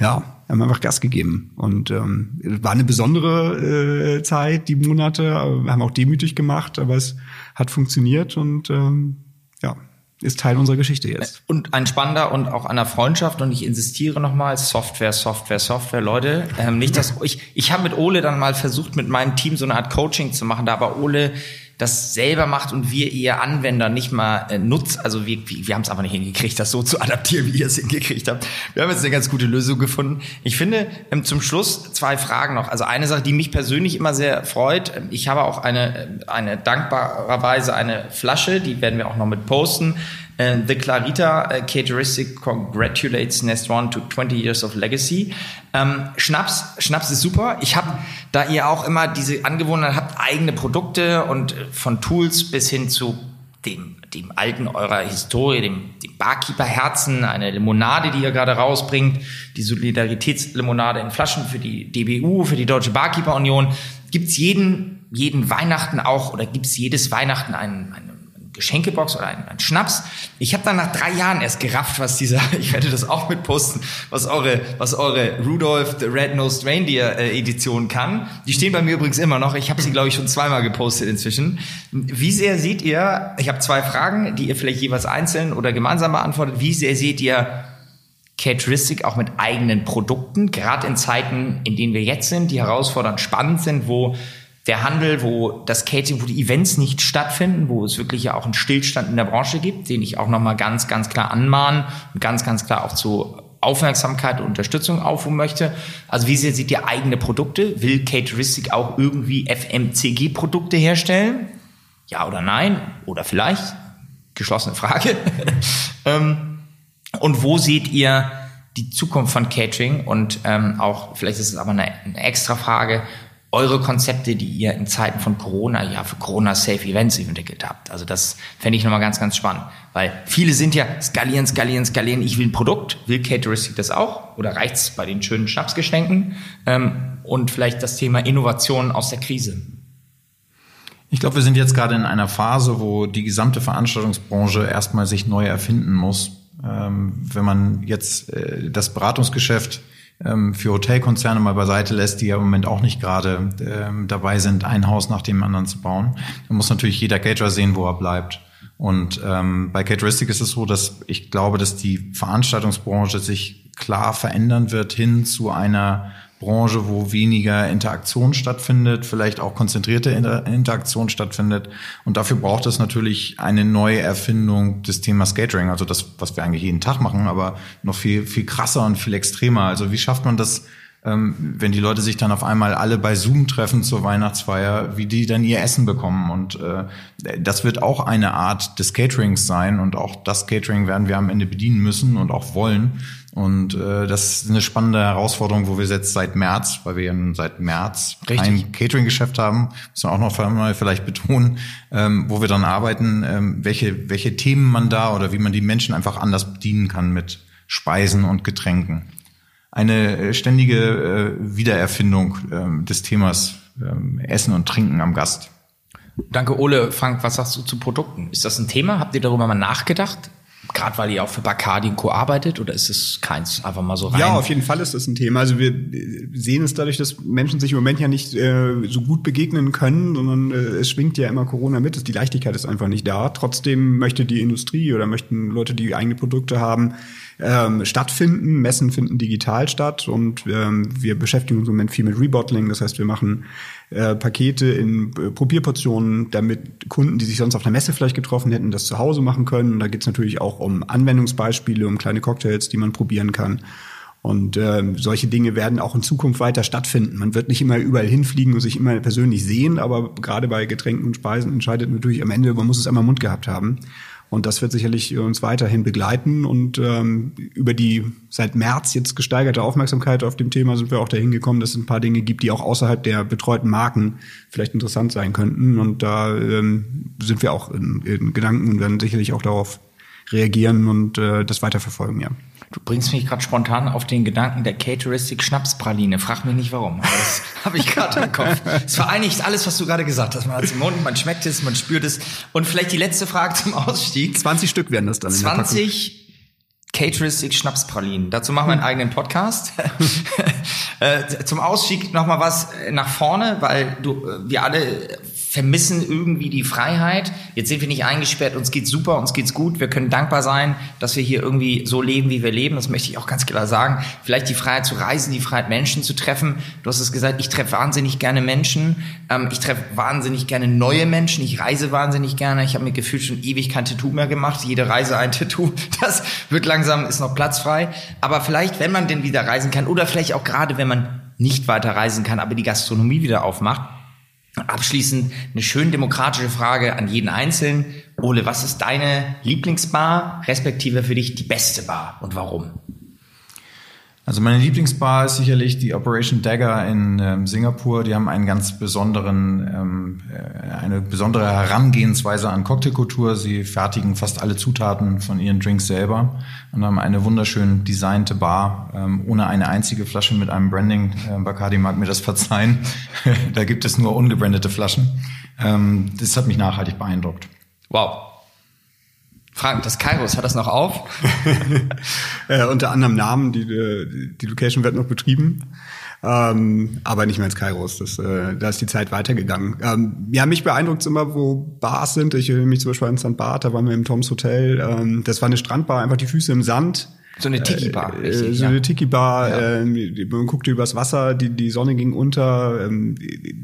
ja, haben einfach Gas gegeben. Und ähm, war eine besondere äh, Zeit, die Monate, wir haben auch demütig gemacht, aber es hat funktioniert und ähm, ja, ist Teil unserer Geschichte jetzt. Und ein spannender und auch einer Freundschaft und ich insistiere nochmal, Software, Software, Software, Leute. Ähm, nicht, dass ich, ich habe mit Ole dann mal versucht, mit meinem Team so eine Art Coaching zu machen, da aber Ole das selber macht und wir eher Anwender nicht mal äh, nutzt. Also wir, wir, wir haben es einfach nicht hingekriegt, das so zu adaptieren, wie ihr es hingekriegt habt. Wir haben jetzt eine ganz gute Lösung gefunden. Ich finde ähm, zum Schluss zwei Fragen noch. Also eine Sache, die mich persönlich immer sehr freut. Ähm, ich habe auch eine, äh, eine dankbarerweise eine Flasche, die werden wir auch noch mit posten. The Clarita uh, Characteristic congratulates Nest One to 20 years of legacy. Ähm, Schnaps, Schnaps ist super. Ich habe, da ihr auch immer diese Angewohnheit habt, eigene Produkte und äh, von Tools bis hin zu dem, dem alten eurer Historie, dem, dem Barkeeper-Herzen, eine Limonade, die ihr gerade rausbringt, die Solidaritätslimonade in Flaschen für die DBU, für die Deutsche Barkeeper-Union. Gibt's jeden, jeden Weihnachten auch oder gibt's jedes Weihnachten einen, einen Geschenkebox oder ein, ein Schnaps. Ich habe dann nach drei Jahren erst gerafft, was dieser, ich werde das auch mit posten, was eure, was eure Rudolph the Red-Nosed Reindeer äh, Edition kann. Die stehen bei mir übrigens immer noch. Ich habe sie, glaube ich, schon zweimal gepostet inzwischen. Wie sehr seht ihr, ich habe zwei Fragen, die ihr vielleicht jeweils einzeln oder gemeinsam beantwortet, wie sehr seht ihr Cateristic auch mit eigenen Produkten, gerade in Zeiten, in denen wir jetzt sind, die herausfordernd spannend sind, wo der Handel, wo das Catering, wo die Events nicht stattfinden, wo es wirklich ja auch einen Stillstand in der Branche gibt, den ich auch nochmal ganz, ganz klar anmahnen und ganz, ganz klar auch zu Aufmerksamkeit und Unterstützung aufrufen möchte. Also wie sehr sieht ihr eigene Produkte? Will Cateristic auch irgendwie FMCG-Produkte herstellen? Ja oder nein? Oder vielleicht? Geschlossene Frage. ähm, und wo seht ihr die Zukunft von Catering? Und ähm, auch, vielleicht ist es aber eine, eine extra Frage, eure Konzepte, die ihr in Zeiten von Corona, ja, für Corona-Safe Events entwickelt habt. Also das fände ich nochmal ganz, ganz spannend. Weil viele sind ja skalieren, skalieren, skalieren, ich will ein Produkt. Will Cateristic das auch? Oder reicht's bei den schönen Schnapsgeschenken? Ähm, und vielleicht das Thema Innovation aus der Krise. Ich glaube, wir sind jetzt gerade in einer Phase, wo die gesamte Veranstaltungsbranche erstmal sich neu erfinden muss. Ähm, wenn man jetzt äh, das Beratungsgeschäft für Hotelkonzerne mal beiseite lässt, die ja im Moment auch nicht gerade ähm, dabei sind, ein Haus nach dem anderen zu bauen, dann muss natürlich jeder Caterer sehen, wo er bleibt. Und ähm, bei Cateristic ist es so, dass ich glaube, dass die Veranstaltungsbranche sich klar verändern wird hin zu einer Branche, wo weniger Interaktion stattfindet, vielleicht auch konzentrierte Interaktion stattfindet. Und dafür braucht es natürlich eine neue Erfindung des Themas Catering, also das, was wir eigentlich jeden Tag machen, aber noch viel, viel krasser und viel extremer. Also wie schafft man das, ähm, wenn die Leute sich dann auf einmal alle bei Zoom treffen zur Weihnachtsfeier, wie die dann ihr Essen bekommen. Und äh, das wird auch eine Art des Caterings sein und auch das Catering werden wir am Ende bedienen müssen und auch wollen. Und äh, das ist eine spannende Herausforderung, wo wir jetzt seit März, weil wir ja seit März Richtig. ein Catering-Geschäft haben, müssen wir auch noch mal vielleicht betonen, ähm, wo wir dann arbeiten, ähm, welche, welche Themen man da oder wie man die Menschen einfach anders bedienen kann mit Speisen und Getränken. Eine äh, ständige äh, Wiedererfindung äh, des Themas äh, Essen und Trinken am Gast. Danke, Ole. Frank, was sagst du zu Produkten? Ist das ein Thema? Habt ihr darüber mal nachgedacht? Gerade weil ihr auch für Bacardi und Co. arbeitet oder ist es keins einfach mal so rein? Ja, auf jeden Fall ist das ein Thema. Also wir sehen es dadurch, dass Menschen sich im Moment ja nicht äh, so gut begegnen können, sondern äh, es schwingt ja immer Corona mit. Die Leichtigkeit ist einfach nicht da. Trotzdem möchte die Industrie oder möchten Leute, die eigene Produkte haben, ähm, stattfinden. Messen finden digital statt und ähm, wir beschäftigen uns im Moment viel mit Rebottling. Das heißt, wir machen äh, Pakete in äh, Probierportionen, damit Kunden, die sich sonst auf einer Messe vielleicht getroffen hätten, das zu Hause machen können. Und da geht es natürlich auch um Anwendungsbeispiele, um kleine Cocktails, die man probieren kann. Und äh, solche Dinge werden auch in Zukunft weiter stattfinden. Man wird nicht immer überall hinfliegen und sich immer persönlich sehen, aber gerade bei Getränken und Speisen entscheidet natürlich am Ende, man muss es einmal im Mund gehabt haben. Und das wird sicherlich uns weiterhin begleiten. Und ähm, über die seit März jetzt gesteigerte Aufmerksamkeit auf dem Thema sind wir auch dahin gekommen, dass es ein paar Dinge gibt, die auch außerhalb der betreuten Marken vielleicht interessant sein könnten. Und da ähm, sind wir auch in, in Gedanken und werden sicherlich auch darauf reagieren und äh, das weiterverfolgen, ja. Du bringst mich gerade spontan auf den Gedanken der Cateristic Schnapspraline. Frag mich nicht warum, aber das habe ich gerade im Kopf. Es vereinigt alles, was du gerade gesagt hast. Man hat es im Mund, man schmeckt es, man spürt es. Und vielleicht die letzte Frage zum Ausstieg. 20 Stück werden das dann. 20 Cateristic Schnapspralinen. Dazu machen wir einen eigenen Podcast. Äh, zum Ausstieg noch mal was nach vorne, weil du, wir alle vermissen irgendwie die Freiheit. Jetzt sind wir nicht eingesperrt, uns geht's super, uns geht's gut. Wir können dankbar sein, dass wir hier irgendwie so leben, wie wir leben. Das möchte ich auch ganz klar sagen. Vielleicht die Freiheit zu reisen, die Freiheit, Menschen zu treffen. Du hast es gesagt, ich treffe wahnsinnig gerne Menschen. Ähm, ich treffe wahnsinnig gerne neue Menschen. Ich reise wahnsinnig gerne. Ich habe mir gefühlt schon ewig kein Tattoo mehr gemacht. Jede Reise ein Tattoo. Das wird langsam, ist noch platzfrei. Aber vielleicht, wenn man denn wieder reisen kann oder vielleicht auch gerade, wenn man nicht weiter reisen kann, aber die Gastronomie wieder aufmacht, Abschließend eine schön demokratische Frage an jeden Einzelnen. Ole, was ist deine Lieblingsbar, respektive für dich die beste Bar und warum? Also meine Lieblingsbar ist sicherlich die Operation Dagger in ähm, Singapur. Die haben einen ganz besonderen, ähm, äh, eine besondere Herangehensweise an Cocktailkultur. Sie fertigen fast alle Zutaten von ihren Drinks selber und haben eine wunderschön designte Bar ähm, ohne eine einzige Flasche mit einem Branding. Äh, Bacardi mag mir das verzeihen. da gibt es nur ungebrandete Flaschen. Ähm, das hat mich nachhaltig beeindruckt. Wow. Frank, das Kairos, hat das noch auf? äh, unter anderem Namen, die, die Location wird noch betrieben. Ähm, aber nicht mehr als Kairos. Das, äh, da ist die Zeit weitergegangen. Ähm, ja, mich beeindruckt immer, wo Bars sind. Ich erinnere mich zum Beispiel an St. Barth, da waren wir im Toms Hotel. Ähm, das war eine Strandbar, einfach die Füße im Sand. So eine Tiki-Bar. Äh, so eine Tiki-Bar, ja. äh, man guckte übers Wasser, die, die Sonne ging unter, ähm,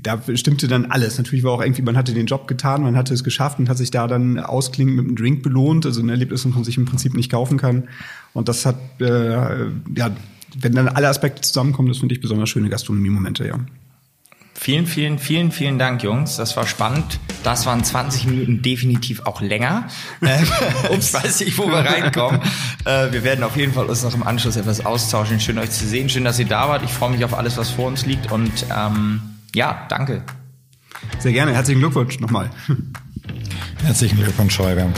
da stimmte dann alles. Natürlich war auch irgendwie, man hatte den Job getan, man hatte es geschafft und hat sich da dann ausklingend mit einem Drink belohnt, also ein Erlebnis, das man sich im Prinzip nicht kaufen kann. Und das hat, äh, ja, wenn dann alle Aspekte zusammenkommen, das finde ich besonders schöne Gastronomie-Momente, ja. Vielen, vielen, vielen, vielen Dank, Jungs. Das war spannend. Das waren 20 Minuten definitiv auch länger. ich weiß nicht, wo wir reinkommen. Äh, wir werden auf jeden Fall uns noch im Anschluss etwas austauschen. Schön euch zu sehen. Schön, dass ihr da wart. Ich freue mich auf alles, was vor uns liegt. Und ähm, ja, danke. Sehr gerne. Herzlichen Glückwunsch nochmal. Herzlichen Glückwunsch, Holger.